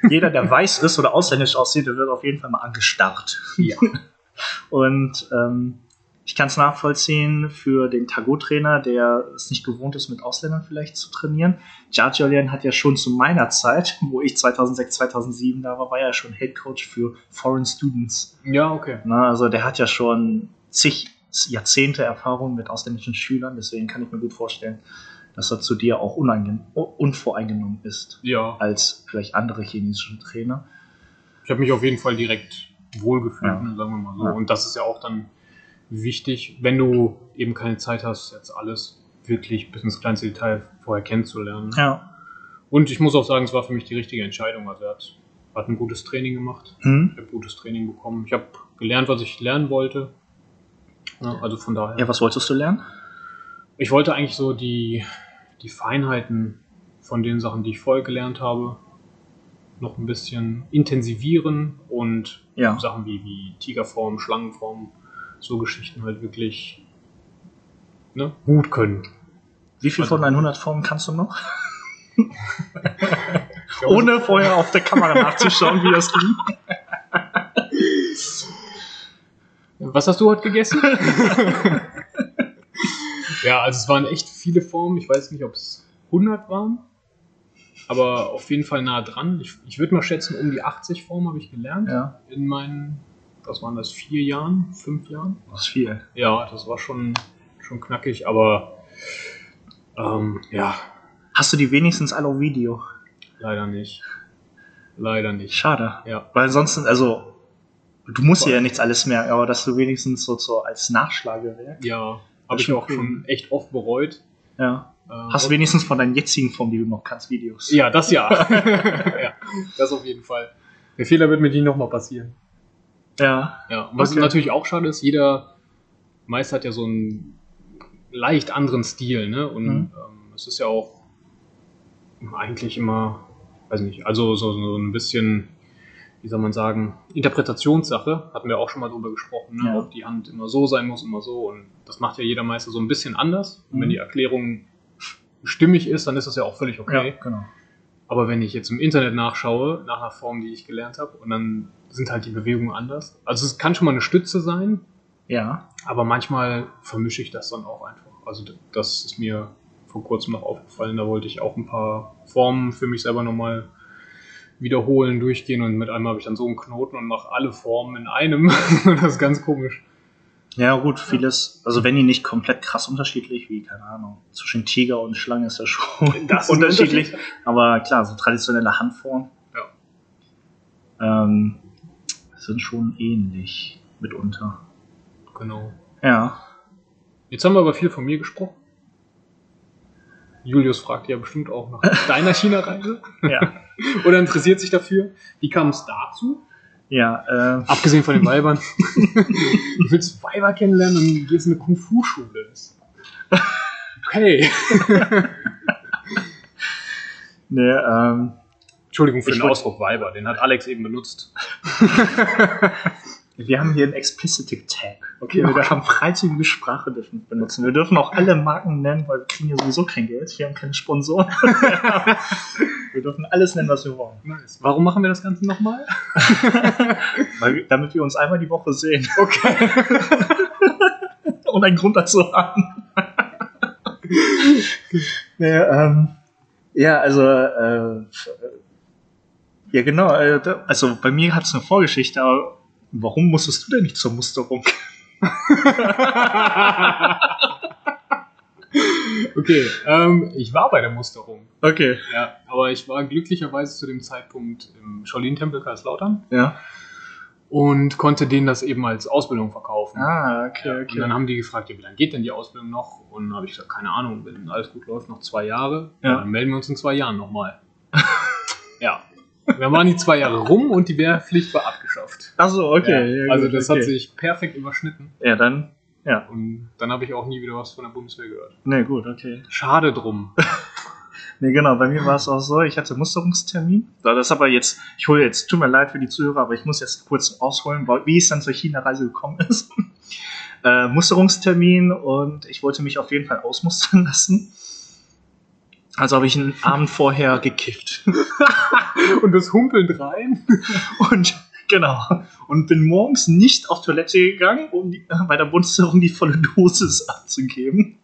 jeder, der weiß ist oder ausländisch aussieht, der wird auf jeden Fall mal angestarrt. Ja. Und ähm, ich kann es nachvollziehen für den Tago-Trainer, der es nicht gewohnt ist, mit Ausländern vielleicht zu trainieren. Jajolian hat ja schon zu meiner Zeit, wo ich 2006, 2007 da war, war ja schon Head Coach für Foreign Students. Ja, okay. Na, also der hat ja schon zig Jahrzehnte Erfahrung mit ausländischen Schülern, deswegen kann ich mir gut vorstellen, dass er zu dir auch unvoreingenommen ist, Ja. als vielleicht andere chinesische Trainer. Ich habe mich auf jeden Fall direkt wohlgefühlt, Ja. ne, sagen wir mal so. Ja. Und das ist ja auch dann wichtig, wenn du eben keine Zeit hast, jetzt alles wirklich bis ins kleinste Detail vorher kennenzulernen. Ja. Und ich muss auch sagen, es war für mich die richtige Entscheidung. Also er hat, hat ein gutes Training gemacht. Hm? Ich habe gutes Training bekommen. Ich habe gelernt, was ich lernen wollte. Ja, also von daher. Ja, was wolltest du lernen? Ich wollte eigentlich so die, die Feinheiten von den Sachen, die ich vorher gelernt habe, noch ein bisschen intensivieren und Ja. Sachen wie, wie Tigerform, Schlangenform, so Geschichten halt wirklich ne, gut können. Wie viel Also- von deinen 100 Formen kannst du noch? Ohne vorher auf der Kamera nachzuschauen, wie das ging. Was hast du heute gegessen? ja, also es waren echt viele Formen. Ich weiß nicht, ob es 100 waren, aber auf jeden Fall nah dran. Ich, ich würde mal schätzen, um die 80 Formen habe ich gelernt Ja, in meinen, was waren das, vier Jahren, fünf Jahren? das ist viel. Ja, das war schon, schon knackig, aber ähm, ja, Hast du die wenigstens alle auf Video? leider nicht. Leider nicht. Schade. Ja, Weil ansonsten, also, du musst dir ja nichts alles merken, aber dass du wenigstens so, so als Nachschlagewerk. ja, habe ich auch cool. schon echt oft bereut. Ja. Ähm, Hast du wenigstens von deinen jetzigen Formen, die du noch kannst, Videos. Ja, das ja. ja. Das auf jeden Fall. Der Fehler wird mit ihnen nochmal passieren. Ja. Ja, und was Okay. natürlich auch schade ist, jeder Meister hat ja so einen leicht anderen Stil, ne? Und Mhm. ähm, es ist ja auch eigentlich immer, weiß nicht, also so, so ein bisschen wie soll man sagen, Interpretationssache. Hatten wir auch schon mal drüber gesprochen, ne? Ja. ob die Hand immer so sein muss, immer so. Und das macht ja jeder Meister so ein bisschen anders. Und wenn Mhm. die Erklärung stimmig ist, dann ist das ja auch völlig okay. genau. Aber wenn ich jetzt im Internet nachschaue, nach einer Form, die ich gelernt habe, und dann sind halt die Bewegungen anders. Also es kann schon mal eine Stütze sein, Ja. aber manchmal vermische ich das dann auch einfach. Also das ist mir vor kurzem noch aufgefallen. Da wollte ich auch ein paar Formen für mich selber nochmal wiederholen, durchgehen und mit einmal habe ich dann so einen Knoten und mache alle Formen in einem. das ist ganz komisch. Ja, gut, vieles, also wenn die nicht komplett krass unterschiedlich, wie, keine Ahnung, zwischen Tiger und Schlange ist ja schon Das unterschiedlich. Aber klar, so traditionelle Handformen ähm, sind schon ähnlich mitunter. Genau. Ja. Jetzt haben wir aber viel von mir gesprochen. Julius fragt ja bestimmt auch nach deiner China-Reise Ja. oder interessiert sich dafür. Wie kam es dazu? ja, äh, Abgesehen von den Weibern. du willst Weiber kennenlernen und gehst in eine Kung-Fu-Schule. Okay. nee, ähm, Entschuldigung für Ich den Ausdruck Weiber, den hat Alex eben benutzt. Wir haben hier einen Explicit Tag. Okay, wir haben freizügige Sprache dürfen benutzen. Wir dürfen auch alle Marken nennen, weil wir kriegen ja sowieso kein Geld. Wir haben keine Sponsoren. wir dürfen alles nennen, was wir wollen. Nice. Warum machen wir das Ganze nochmal? Damit wir uns einmal die Woche sehen Okay. und einen Grund dazu haben. nee, ähm, ja, also, äh, ja genau, äh, also bei mir hat es eine Vorgeschichte, aber warum musstest du denn nicht zur Musterung? okay, ähm, ich war bei der Musterung. Okay. Ja, aber ich war glücklicherweise zu dem Zeitpunkt im Shaolin-Tempel Kaiserslautern Ja. und konnte denen das eben als Ausbildung verkaufen. Ah, Ja, okay, Und dann haben die gefragt, ja, wie lange geht denn die Ausbildung noch? Und dann habe ich gesagt, keine Ahnung, wenn alles gut läuft, noch zwei Jahre. Ja. Dann melden wir uns in zwei Jahren nochmal. ja. Dann waren die zwei Jahre rum und die Wehrpflicht war abgeschafft. Achso, okay. ja, also gut, das okay. hat sich perfekt überschnitten. Ja, dann, ja. Und dann habe ich auch nie wieder was von der Bundeswehr gehört. Ne, gut, okay. Schade drum. Ne, genau, bei mir war es auch so, ich hatte Musterungstermin. Das ist aber jetzt, ich hole jetzt, tut mir leid für die Zuhörer, aber ich muss jetzt kurz ausholen, wie es dann zur China-Reise gekommen ist. äh, Musterungstermin und ich wollte mich auf jeden Fall ausmustern lassen. Also habe ich einen Abend vorher gekifft. Und das humpelnd rein. Und genau. Und bin morgens nicht auf Toilette gegangen, um die, bei der Musterung die volle Dosis abzugeben.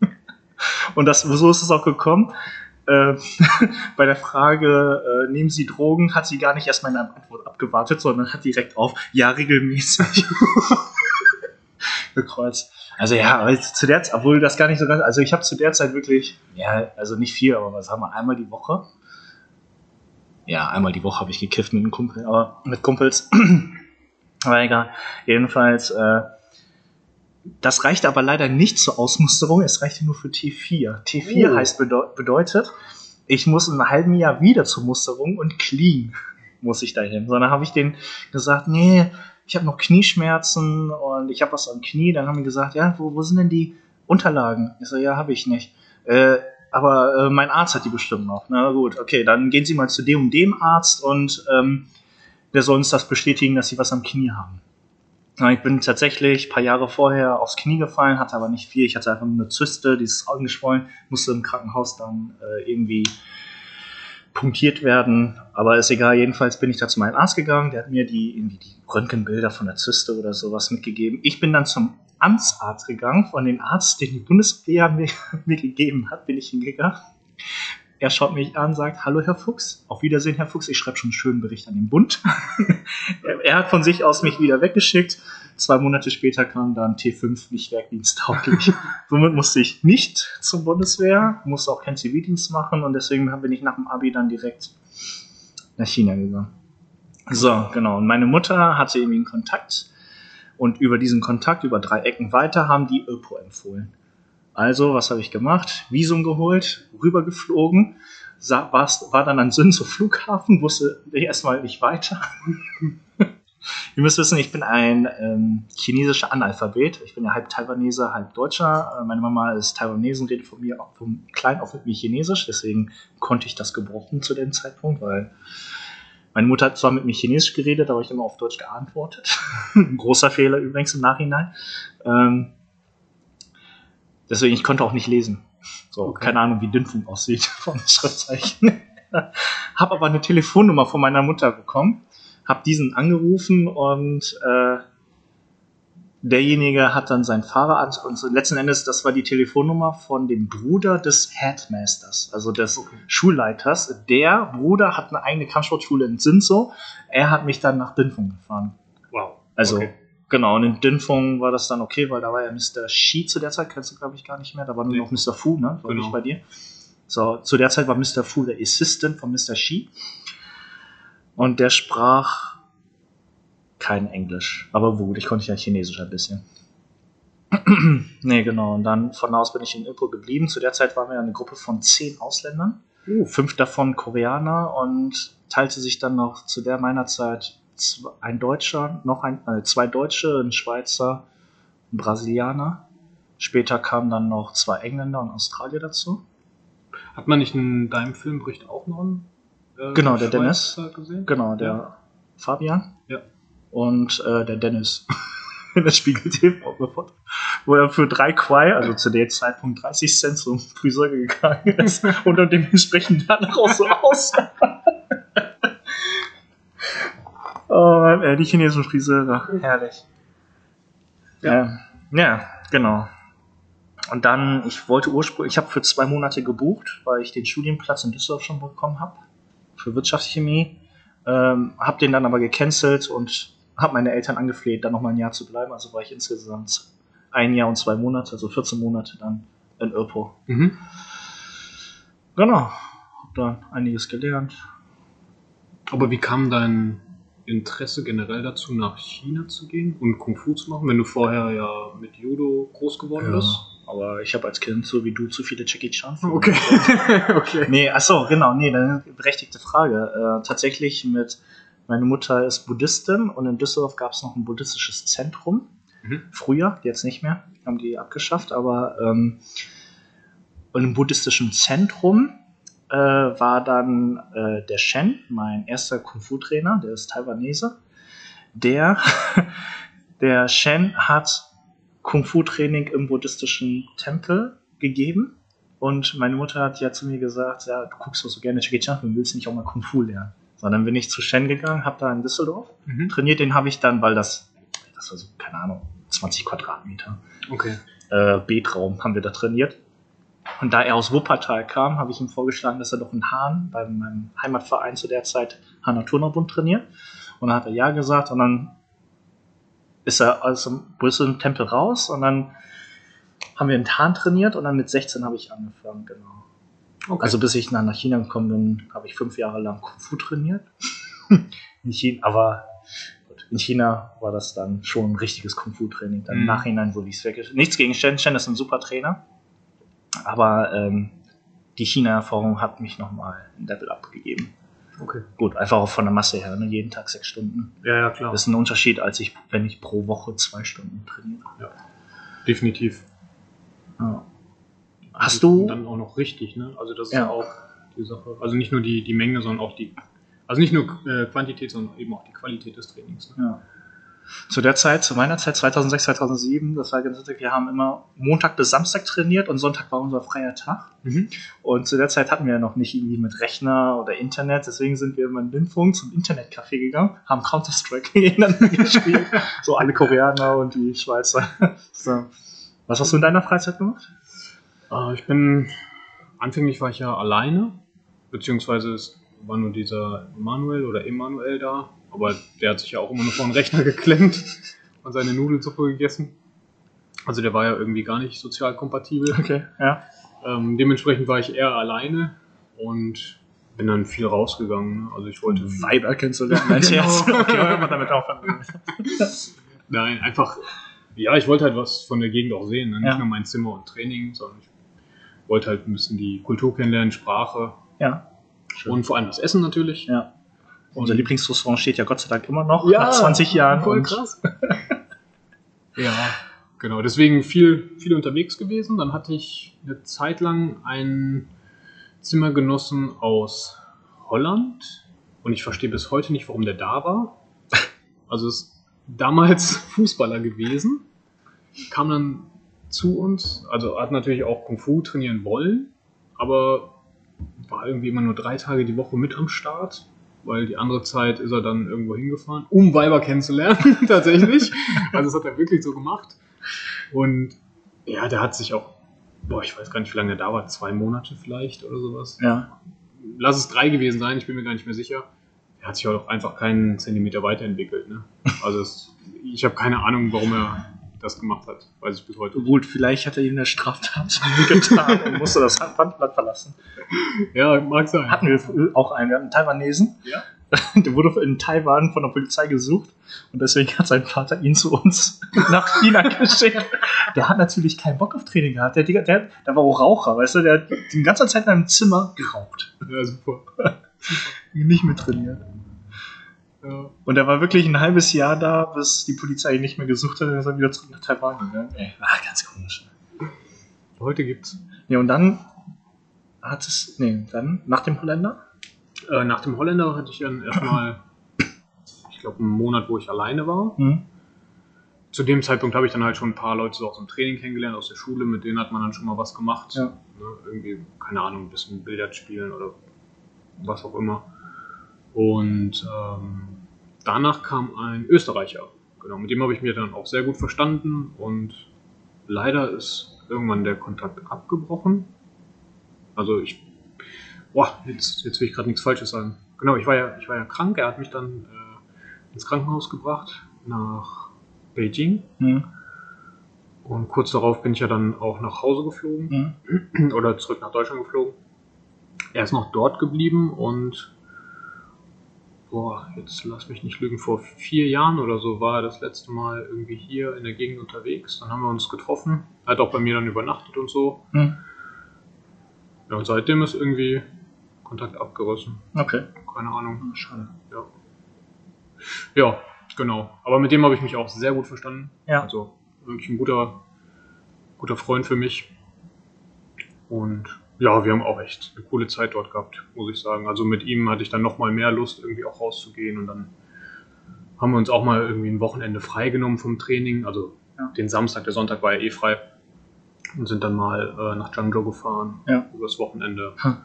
Und das, so ist es auch gekommen. Äh, bei der Frage, äh, nehmen Sie Drogen, hat sie gar nicht erst meine Antwort abgewartet, sondern hat direkt auf Ja, regelmäßig gekreuzt. Also ja, aber jetzt zu der Zeit, obwohl das gar nicht so ganz, also ich habe zu der Zeit wirklich, ja, also nicht viel, aber was haben wir, einmal die Woche? Ja, einmal die Woche habe ich gekifft mit einem Kumpel, aber mit Kumpels. aber egal. Jedenfalls, äh, das reichte aber leider nicht zur Ausmusterung, es reichte nur für T4. T4 Oh. heißt bedeu bedeutet, ich muss in einem halben Jahr wieder zur Musterung und clean muss ich dahin. So, dann habe ich denen gesagt, nee, ich habe noch Knieschmerzen und ich habe was am Knie. Dann haben die gesagt, ja, wo, wo sind denn die Unterlagen? Ich so, ja, habe ich nicht. Äh, aber äh, mein Arzt hat die bestimmt noch. Na gut, okay, dann gehen Sie mal zu dem und dem Arzt und ähm, der soll uns das bestätigen, dass Sie was am Knie haben. Ja, ich bin tatsächlich ein paar Jahre vorher aufs Knie gefallen, hatte aber nicht viel. Ich hatte einfach nur eine Zyste, die ist angeschwollen, musste im Krankenhaus dann äh, irgendwie punktiert werden. Aber ist egal, jedenfalls bin ich da zu meinem Arzt gegangen, der hat mir die, irgendwie die Röntgenbilder von der Zyste oder sowas mitgegeben. Ich bin dann zum Amtsarzt gegangen, von dem Arzt, den die Bundeswehr mir, mir gegeben hat, bin ich hingegangen. Er schaut mich an, sagt, hallo Herr Fuchs, auf Wiedersehen Herr Fuchs, ich schreibe schon einen schönen Bericht an den Bund. er, er hat von sich aus mich wieder weggeschickt. Zwei Monate später kam dann T5 nicht werkdiensttauglich. Somit musste ich nicht zur Bundeswehr, musste auch keinen Zivildienst machen und deswegen bin ich nach dem Abi dann direkt nach China gegangen. So, genau. Und meine Mutter hatte irgendwie einen Kontakt und über diesen Kontakt, über drei Ecken weiter, haben die Öpo empfohlen. Also, was habe ich gemacht? Visum geholt, rübergeflogen, war dann an Sünz Flughafen, wusste erstmal nicht weiter. Ihr müsst wissen, ich bin ein ähm, chinesischer Analphabet. Ich bin ja halb Taiwanese, halb Deutscher. Äh, meine Mama ist Taiwanesin, redet von mir auch vom klein auf mit mir Chinesisch. Deswegen konnte ich das gebrochen zu dem Zeitpunkt, weil Meine Mutter hat zwar mit mir Chinesisch geredet, aber ich immer auf Deutsch geantwortet. Ein großer Fehler übrigens im Nachhinein. Ähm, deswegen, ich konnte auch nicht lesen. So, Okay. keine Ahnung, wie Dünnfunk aussieht von Schriftzeichen. hab aber eine Telefonnummer von meiner Mutter bekommen, hab diesen angerufen und äh, derjenige hat dann seinen Fahrer an und so, letzten Endes, das war die Telefonnummer von dem Bruder des Headmasters, also des Okay. Schulleiters. Der Bruder hat eine eigene Kampfsportschule in Sinzo. Er hat mich dann nach Dünfung gefahren. Wow. Also, Okay. genau, und in Dünfung war das dann okay, weil da war ja Mr. Shi zu der Zeit, kennst du glaube ich gar nicht mehr, da war nur noch Mr. Fu, ne? War Genau. nicht bei dir. So, zu der Zeit war Mr. Fu der Assistant von Mr. Shi. Und der sprach kein Englisch. Aber gut, ich konnte ja Chinesisch ein bisschen. nee, genau. Und dann von da aus bin ich in Ilpo geblieben. Zu der Zeit waren wir eine Gruppe von zehn Ausländern. Uh, Fünf davon Koreaner und teilte sich dann noch zu der meiner Zeit ein Deutscher, noch ein, äh, zwei Deutsche, ein Schweizer, ein Brasilianer. Später kamen dann noch zwei Engländer und Australier dazu. Hat man nicht in deinem Filmbericht auch noch einen äh, Genau, der Schweizer gesehen? Genau, der Ja. Fabian Ja. und äh, der Dennis. In das Spiegel TV wo er für drei Quai, also zu dem Zeitpunkt 30 Cent zum Friseur gegangen ist und dann dementsprechend danach auch so aus. oh ey, die chinesischen Friseure. Herrlich. Ja. ja, genau. Und dann, ich wollte ursprünglich, ich habe für zwei Monate gebucht, weil ich den Studienplatz in Düsseldorf schon bekommen habe, für Wirtschaftschemie. Ähm, habe den dann aber gecancelt und habe meine Eltern angefleht, dann noch mal ein Jahr zu bleiben. Also war ich insgesamt ein Jahr und zwei Monate, also 14 Monate dann in Irpo. Mhm. Genau. Hab dann einiges gelernt. Aber wie kam dein Interesse generell dazu, nach China zu gehen und Kung Fu zu machen, wenn du vorher ja mit Judo groß geworden bist? Aber ich habe als Kind so wie du zu viele Jackie Chan. Okay. okay. Nee, achso, genau, nee, dann eine berechtigte Frage. Äh, tatsächlich mit, meine Mutter ist Buddhistin und in Düsseldorf gab es noch ein buddhistisches Zentrum. Mhm. Früher, jetzt nicht mehr, haben die abgeschafft, aber ähm, einem buddhistischen Zentrum äh, war dann äh, der Shen, mein erster Kung-Fu-Trainer, der ist Taiwanese. Der, der Shen hat Kung-Fu-Training im buddhistischen Tempel gegeben. Und meine Mutter hat ja zu mir gesagt, ja, du guckst doch so gerne Jackie Chan willst nicht auch mal Kung Fu lernen. So, dann bin ich zu Shen gegangen, habe da in Düsseldorf Mhm. trainiert. Den habe ich dann, weil das, das war so, keine Ahnung, 20 Quadratmeter. Okay. Äh, Betraum haben wir da trainiert. Und da er aus Wuppertal kam, habe ich ihm vorgeschlagen, dass er doch in Hahn bei meinem Heimatverein zu der Zeit Hahner Turnerbund trainiert. Und dann hat er ja gesagt und dann ist er aus dem buddhistischen Tempel raus und dann haben wir in Hahn trainiert und dann mit 16 habe ich angefangen, genau. okay. Also bis ich nach China gekommen bin, habe ich fünf Jahre lang Kung Fu trainiert. in China, aber gut, in China war das dann schon ein richtiges Kung Fu Training. Dann im Mhm. Nachhinein wurde ich es weg. Nichts gegen Shen. Shen ist ein super Trainer. Aber ähm, die China-Erfahrung hat mich nochmal ein Level abgegeben. Okay. Gut, einfach auch von der Masse her, ne? jeden Tag sechs Stunden. Ja, ja, klar. Das ist ein Unterschied, als ich, wenn ich pro Woche zwei Stunden trainiere. Definitiv. Ja. Hast du- Dann auch noch richtig, ne? Also das ist Ja. ja auch die Sache. Also nicht nur die, die Menge, sondern auch die. Also nicht nur äh, Quantität, sondern eben auch die Qualität des Trainings. Ne? Ja. Zu der Zeit, zu meiner Zeit, 2006, 2007, das war ganz lustig, wir haben immer Montag bis Samstag trainiert und Sonntag war unser freier Tag. Mhm. Und zu der Zeit hatten wir ja noch nicht irgendwie mit Rechner oder Internet, deswegen sind wir immer in Lindfunk zum Internetcafé gegangen, haben Counter-Strike gegeneinander gespielt. So alle Koreaner und die Schweizer. So. Was hast du in deiner Freizeit gemacht? Äh, ich bin. Anfänglich war ich ja alleine, beziehungsweise es war nur dieser Manuel oder Emanuel da, aber der hat sich ja auch immer nur vor den Rechner geklemmt und seine Nudelsuppe gegessen. Also der war ja irgendwie gar nicht sozial kompatibel. Okay, ja. Ähm, dementsprechend war ich eher alleine und bin dann viel rausgegangen. Also ich wollte Weiber kennenzulernen, mein. Scherz. Okay, hören wir damit auf. Nein, einfach, ja, ich wollte halt was von der Gegend auch sehen. Ne? Nicht Ja. nur mein Zimmer und Training, sondern ich wollte halt ein bisschen die Kultur kennenlernen, Sprache Ja, schön. und vor allem das Essen natürlich. ja. Unser Lieblingsrestaurant steht ja Gott sei Dank immer noch Ja, nach 20 Jahren. voll krass. ja, genau. Deswegen viel, viel unterwegs gewesen. Dann hatte ich eine Zeit lang einen Zimmergenossen aus Holland. Und ich verstehe bis heute nicht, warum der da war. Also ist damals Fußballer gewesen, kam dann zu uns, also hat natürlich auch Kung Fu trainieren wollen, aber war irgendwie immer nur drei Tage die Woche mit am Start, weil die andere Zeit ist er dann irgendwo hingefahren, um Weiber kennenzulernen, tatsächlich. Also das hat er wirklich so gemacht. Und ja, der hat sich auch, boah, ich weiß gar nicht, wie lange er da war, zwei Monate vielleicht oder sowas. Ja. Lass es drei gewesen sein, ich bin mir gar nicht mehr sicher. Er hat sich auch einfach keinen Zentimeter weiterentwickelt. Ne? Also es, ich habe keine Ahnung, warum er das gemacht hat. Weiß ich bis heute. Gut, vielleicht hat er ihm eine Straftat getan und musste das Land verlassen. Ja, mag sein. Hatten wir auch einen, wir hatten einen Taiwanesen. Ja? Der wurde in Taiwan von der Polizei gesucht und deswegen hat sein Vater ihn zu uns nach China geschickt. Der hat natürlich keinen Bock auf Training gehabt. Der, der, der, war auch Raucher, weißt du? Der hat die ganze Zeit in einem Zimmer geraucht. Ja, super. Nicht mehr trainiert. Ja. Und er war wirklich ein halbes Jahr da, bis die Polizei ihn nicht mehr gesucht hat und er ist dann wieder zurück nach Taiwan gegangen. Ey, ach, ganz komisch. Heute gibt's Ja, und dann hat es, nee, dann nach dem Holländer? äh, nach dem Holländer hatte ich dann erstmal, ich glaube, einen Monat, wo ich alleine war. Hm. Zu dem Zeitpunkt habe ich dann halt schon ein paar Leute so aus dem Training kennengelernt, aus der Schule, mit denen hat man dann schon mal was gemacht. Ja. Ne, irgendwie, keine Ahnung, ein bisschen Billard spielen oder was auch immer. Und ähm, danach kam ein Österreicher. Genau, mit dem habe ich mir dann auch sehr gut verstanden und leider ist irgendwann der Kontakt abgebrochen. Also ich, boah, jetzt, jetzt will ich gerade nichts Falsches sagen. Genau, ich war ja, ich war ja krank. Er hat mich dann äh, ins Krankenhaus gebracht nach Beijing Hm. und kurz darauf bin ich ja dann auch nach Hause geflogen Hm. oder zurück nach Deutschland geflogen. Er ist noch dort geblieben und boah, jetzt lass mich nicht lügen, vor vier Jahren oder so war er das letzte Mal irgendwie hier in der Gegend unterwegs. Dann haben wir uns getroffen. Er hat auch bei mir dann übernachtet und so. Hm. Ja, und seitdem ist irgendwie Kontakt abgerissen. Okay. Keine Ahnung. Schade. Ja. Ja, genau. Aber mit dem habe ich mich auch sehr gut verstanden. Ja. Also wirklich ein guter, guter Freund für mich. Und ja, wir haben auch echt eine coole Zeit dort gehabt, muss ich sagen. Also mit ihm hatte ich dann nochmal mehr Lust, irgendwie auch rauszugehen. Und dann haben wir uns auch mal irgendwie ein Wochenende freigenommen vom Training. Also Ja. den Samstag, der Sonntag war ja eh frei. Und sind dann mal äh, nach Zhangzhou gefahren. Ja. Übers Wochenende. Hm.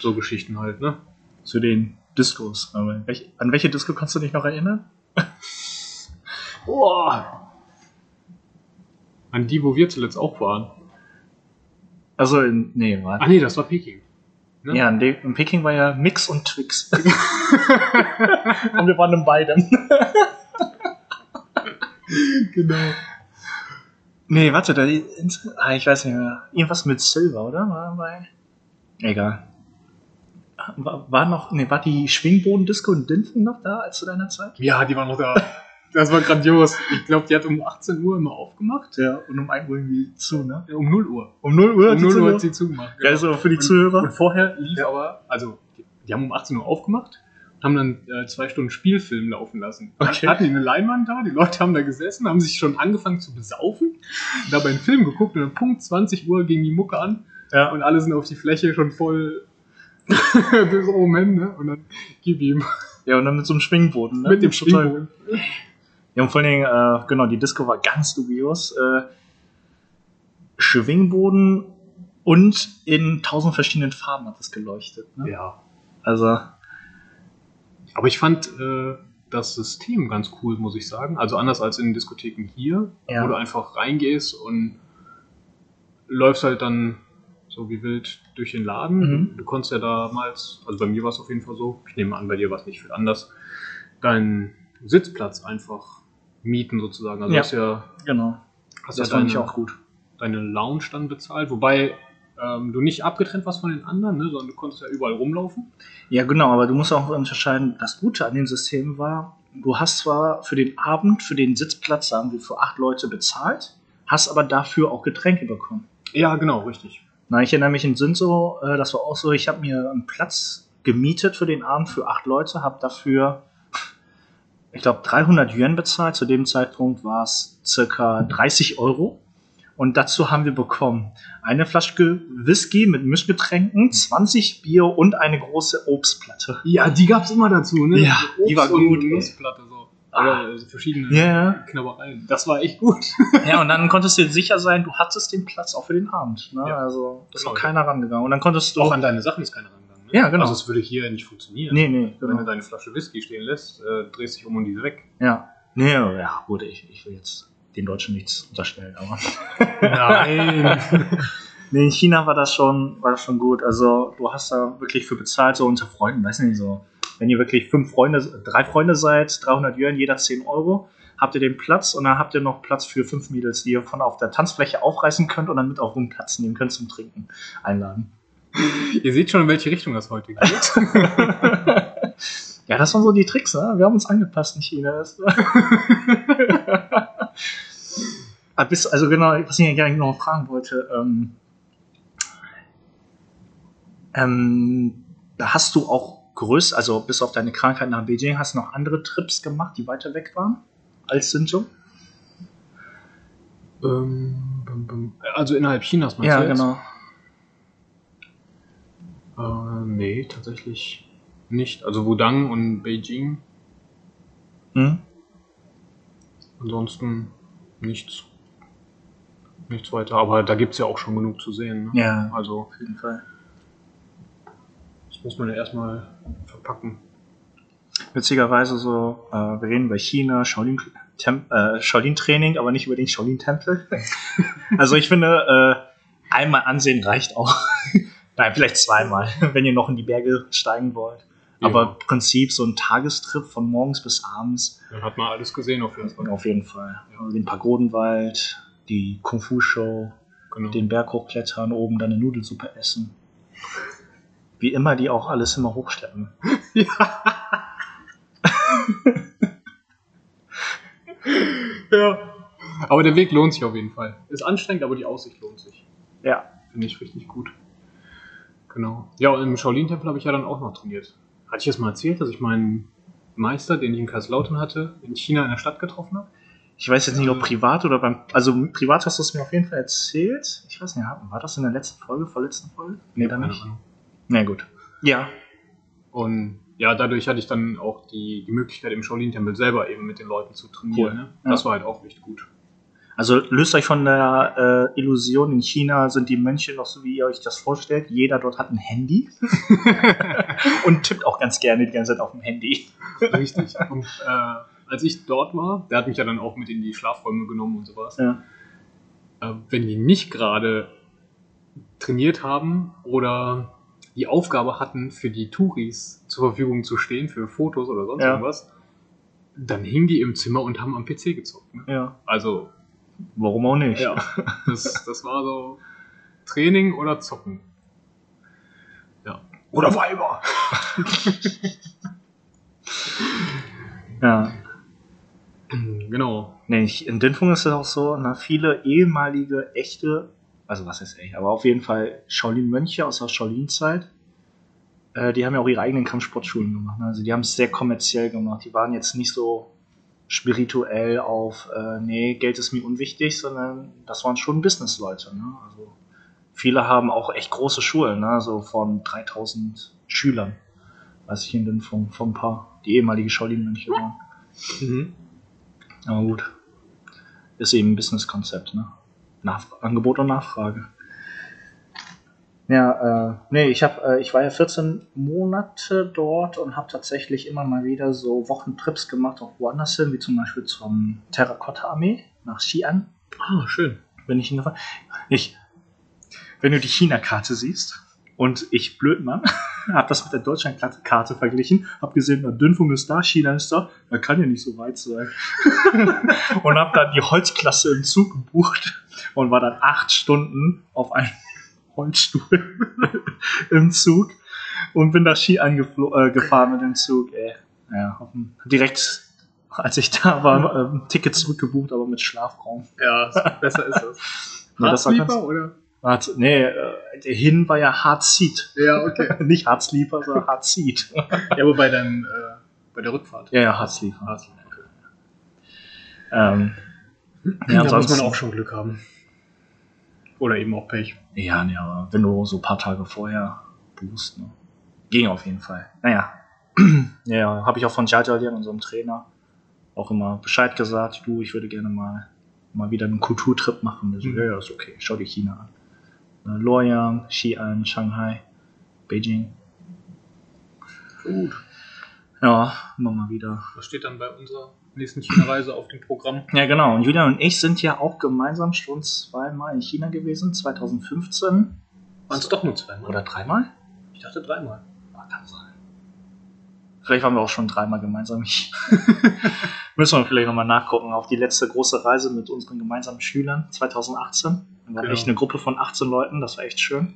So Geschichten halt, ne? Zu den Discos. An welche Disco kannst du dich noch erinnern? Boah. An die, wo wir zuletzt auch waren. Also in, nee, warte. nee, das war Peking. Ne? Ja, in, De in Peking war ja Mix und Twix. und wir waren in beidem. genau. Nee, warte, da, ah, ich weiß nicht mehr. Irgendwas mit Silver, oder? War bei. Egal. War, war noch, nee, war die Schwingbodendisco in Dinfen noch da als zu deiner Zeit? Ja, die war noch da. Das war grandios. Ich glaube, die hat um 18 Uhr immer aufgemacht. Ja, und um 1 Uhr irgendwie zu, ne? Um 0 Uhr. Um 0 Uhr Um 0 Uhr hat sie zugemacht. Ja, also für die Und- Zuhörer. Und vorher lief aber, also die, die haben um 18 Uhr aufgemacht und haben dann äh, zwei Stunden Spielfilm laufen lassen. Okay. Hatten die eine Leinwand da, die Leute haben da gesessen, haben sich schon angefangen zu besaufen, dabei einen Film geguckt und dann Punkt 20 Uhr ging die Mucke an Ja. und alle sind auf die Fläche schon voll bis oben hin, ne? Und dann gib ihm ja, und dann mit so einem Schwingboden, ne? mit dem Schwingbogen. Ja, und vor allen Dingen, äh, genau, die Disco war ganz dubios. Äh, Schwingboden und in tausend verschiedenen Farben hat es geleuchtet. Ne? Ja. Also, Aber ich fand äh, das System ganz cool, muss ich sagen. Also anders als in den Diskotheken hier, Ja. wo du einfach reingehst und läufst halt dann so wie wild durch den Laden. Mhm. Du konntest ja damals, also bei mir war es auf jeden Fall so, ich nehme an, bei dir war es nicht viel anders, deinen Sitzplatz einfach mieten sozusagen. Also Ja. hast ja, genau. hast Das ja fand ich deine, auch gut. deine Lounge dann bezahlt, wobei ähm, du nicht abgetrennt warst von den anderen, ne, sondern du konntest ja überall rumlaufen. Ja, genau, aber du musst auch unterscheiden, das Gute an dem System war, du hast zwar für den Abend, für den Sitzplatz, sagen wir, für acht Leute bezahlt, hast aber dafür auch Getränke bekommen. Ja, genau, richtig. Na, ich erinnere mich in Sinso, äh, das war auch so, ich habe mir einen Platz gemietet für den Abend für acht Leute, habe dafür, ich glaube, 300 Yuan bezahlt. Zu dem Zeitpunkt war es circa 30 Euro. Und dazu haben wir bekommen eine Flasche Whisky mit Mischgetränken, 20 Bier und eine große Obstplatte. Ja, die gab's immer dazu, ne? Ja, So die war und gut, ey. Nussplatte so. Ah. Oder verschiedene Ja. Knabbereien. Das war echt gut. Ja, und dann konntest du dir sicher sein, du hattest den Platz auch für den Abend. Ne? Ja. Also ist Genau. noch keiner rangegangen. Und dann konntest du Auch an deine Sachen ist keiner rangegangen. Ja, genau. Also es würde hier nicht funktionieren. Nee, nee, Wenn du genau. deine Flasche Whisky stehen lässt, äh, drehst dich um und die ist weg. Ja. Nee, ja, gut, ich, ich will jetzt den Deutschen nichts unterstellen, aber. Nein. Nee, in China war das schon, war das schon gut. Also du hast da wirklich für bezahlt, so unter Freunden, weiß nicht, so. Wenn ihr wirklich fünf Freunde, drei Freunde seid, 300 Yuan, jeder 10 Euro, habt ihr den Platz und dann habt ihr noch Platz für fünf Mädels, die ihr von auf der Tanzfläche aufreißen könnt und dann mit auf Platz nehmen könnt zum Trinken einladen. Ihr seht schon, in welche Richtung das heute geht. Ja, das waren so die Tricks, ne? Wir haben uns angepasst in China. Ah, bis, also genau, was ich eigentlich noch fragen wollte, ähm, ähm, da hast du auch größer, also bis auf deine Krankheit nach Beijing, hast du noch andere Trips gemacht, die weiter weg waren als Sinjo? ähm. Also innerhalb Chinas meinst Ja, du jetzt? genau. Äh, nee, tatsächlich nicht. Also Wudang und Beijing. Hm? Ansonsten nichts. Nichts weiter. Aber da gibt's ja auch schon genug zu sehen. Ne? Ja, Also, auf jeden Fall. das muss man ja erstmal verpacken. Witzigerweise so, äh, wir reden über China, Shaolin, Tem äh, Shaolin Training, aber nicht über den Shaolin Tempel. also ich finde, äh, einmal ansehen reicht auch. Nein, vielleicht zweimal, wenn ihr noch in die Berge steigen wollt. Ja. Aber im Prinzip so ein Tagestrip von morgens bis abends, Dann hat man alles gesehen auf jeden Fall. auf jeden Fall. Also den Pagodenwald, die Kung-Fu-Show, Genau. den Berg hochklettern, oben dann eine Nudelsuppe essen. Wie immer, die auch alles immer hochschleppen. ja. Aber der Weg lohnt sich auf jeden Fall. Ist anstrengend, aber die Aussicht lohnt sich. Ja. Finde ich richtig gut. Genau. Ja, und im Shaolin-Tempel habe ich ja dann auch noch trainiert. Hatte ich das mal erzählt, dass ich meinen Meister, den ich in Kaiserslautern hatte, in China in der Stadt getroffen habe? Ich weiß jetzt nicht, ob privat oder beim. Also privat hast du es mir auf jeden Fall erzählt. Ich weiß nicht, war das in der letzten Folge, vorletzten Folge? Nee, dann nicht. Na gut. Ja. Und ja, dadurch hatte ich dann auch die, die Möglichkeit, im Shaolin-Tempel selber eben mit den Leuten zu trainieren. Cool. Ne? Das Ja. war halt auch echt gut. Also löst euch von der äh, Illusion, in China sind die Mönche noch so, wie ihr euch das vorstellt. Jeder dort hat ein Handy und tippt auch ganz gerne die ganze Zeit auf dem Handy. Richtig. Und äh, als ich dort war, der hat mich ja dann auch mit in die Schlafräume genommen und sowas. Ja. Äh, wenn die nicht gerade trainiert haben oder die Aufgabe hatten, für die Touris zur Verfügung zu stehen, für Fotos oder sonst Ja. irgendwas, dann hingen die im Zimmer und haben am PC gezockt. Ne? ja. Also, Warum auch nicht? ja, das, das war so Training oder Zocken. Ja. Oder Weiber! ja. Genau. Nee, ich, in Dinfung ist es auch so, na, viele ehemalige, echte, also was ist echt, aber auf jeden Fall Shaolin-Mönche aus der Shaolin-Zeit, äh, die haben ja auch ihre eigenen Kampfsportschulen gemacht. Ne? Also die haben es sehr kommerziell gemacht. Die waren jetzt nicht so spirituell auf, äh, nee, Geld ist mir unwichtig, sondern das waren schon Businessleute. Ne? Also viele haben auch echt große Schulen, ne? so von 3000 Schülern, weiß ich in Dinfung, von ein paar, die ehemalige Shaolin-Mönche waren. Mhm. Aber gut. Ist eben ein Business-Konzept, ne? Nach Angebot und Nachfrage. Ja, äh, nee, ich hab, äh, ich war ja 14 Monate dort und habe tatsächlich immer mal wieder so Wochentrips gemacht, auch woanders hin, wie zum Beispiel zum Terrakotta-Armee nach Xi'an. Ah, schön. Bin ich hingefahren. Ich, wenn du die China-Karte siehst und ich Blödmann, habe das mit der Deutschland-Karte verglichen, habe gesehen, na, Dünfung ist da, China ist da, da kann ja nicht so weit sein. und habe dann die Holzklasse im Zug gebucht und war dann acht Stunden auf einem Holzstuhl im Zug und bin da Ski angeflo- äh, mit dem Zug. Ey. Ja, direkt, als ich da war, ähm, Ticket zurückgebucht, aber mit Schlafraum. Ja, besser ist das. Ja, das war ganz- oder? Hart, nee, äh, der Hin war ja Hard Seat. Ja, okay. Nicht Hard Sleeper, sondern Hard Seat. Ja, wobei dann äh, bei der Rückfahrt. ja, ja, Hard Sleeper. Herzliefer. Ähm, Ja, da muss man auch schon Glück haben. Oder eben auch Pech. Ja, nee, aber wenn du so ein paar Tage vorher buchst, ne? Ging auf jeden Fall. Naja. ja, habe ich auch von Jajalian, unserem Trainer, auch immer Bescheid gesagt, du, ich würde gerne mal, mal wieder einen Kulturtrip machen. So, Mhm. ja, ja, ist okay, schau dir China an. Äh, Luoyang, Xi'an, Shanghai, Beijing. Gut. Ja, immer mal wieder. Was steht dann bei unserer nächsten China-Reise auf dem Programm? Ja, genau. Und Julian und ich sind ja auch gemeinsam schon zweimal in China gewesen, 2015. Waren es doch nur zweimal? Oder dreimal? Ich dachte dreimal. Ah, Kann sein. Vielleicht waren wir auch schon dreimal gemeinsam. Müssen wir vielleicht nochmal nachgucken. Auf die letzte große Reise mit unseren gemeinsamen Schülern 2018. Wir waren Genau. echt eine Gruppe von 18 Leuten. Das war echt schön.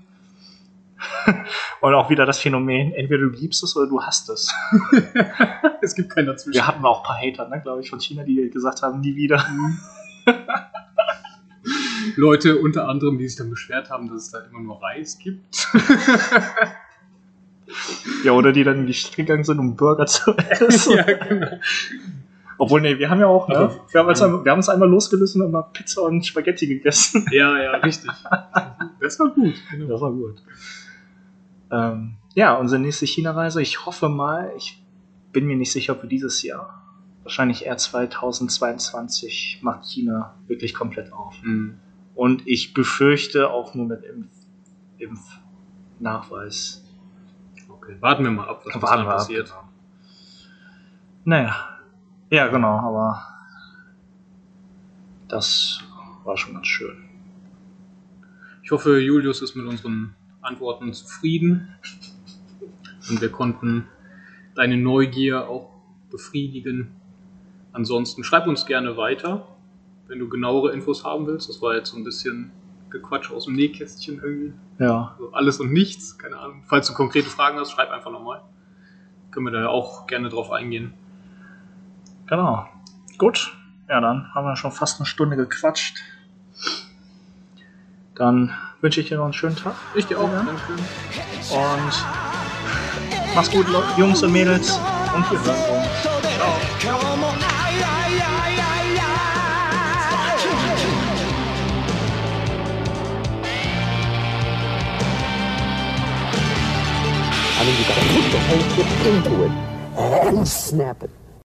Und auch wieder das Phänomen, entweder du liebst es oder du hasst es. es gibt keinen dazwischen. Wir hatten auch ein paar Hater, ne, glaube ich, von China, die gesagt haben, nie wieder. Leute unter anderem, die sich dann beschwert haben, dass es da immer nur Reis gibt. Ja, oder die dann in die Stadt gegangen sind, um Burger zu essen. ja, genau. Obwohl, nee, wir haben ja auch, ne? Wir, haben uns, wir haben uns einmal losgelöst und haben mal Pizza und Spaghetti gegessen. Ja, ja, richtig. Das war gut. Genau. Das war gut. Ähm, ja, unsere nächste China-Reise, ich hoffe mal, ich bin mir nicht sicher, ob wir dieses Jahr, wahrscheinlich eher 2022, macht China wirklich komplett auf. Mhm. Und ich befürchte auch nur mit Impf Impfnachweis. Okay, warten wir mal ab, was Warten dann wir ab, passiert. genau. Naja, ja, genau, aber das war schon ganz schön. Ich hoffe, Julius ist mit unseren Antworten zufrieden und wir konnten deine Neugier auch befriedigen. Ansonsten schreib uns gerne weiter, wenn du genauere Infos haben willst. Das war jetzt so ein bisschen Gequatsch aus dem Nähkästchen irgendwie. Ja, Also alles und nichts, keine Ahnung. Falls du konkrete Fragen hast, schreib einfach nochmal. Können wir da ja auch gerne drauf eingehen. genau. Gut, ja, dann haben wir schon fast eine Stunde gequatscht. Dann wünsche ich dir noch einen schönen Tag Ich dir auch. Ja. Und mach's gut, Leute, Jungs und Mädels, und wir hören uns. I mean, you gotta put the whole ship into it and snap it.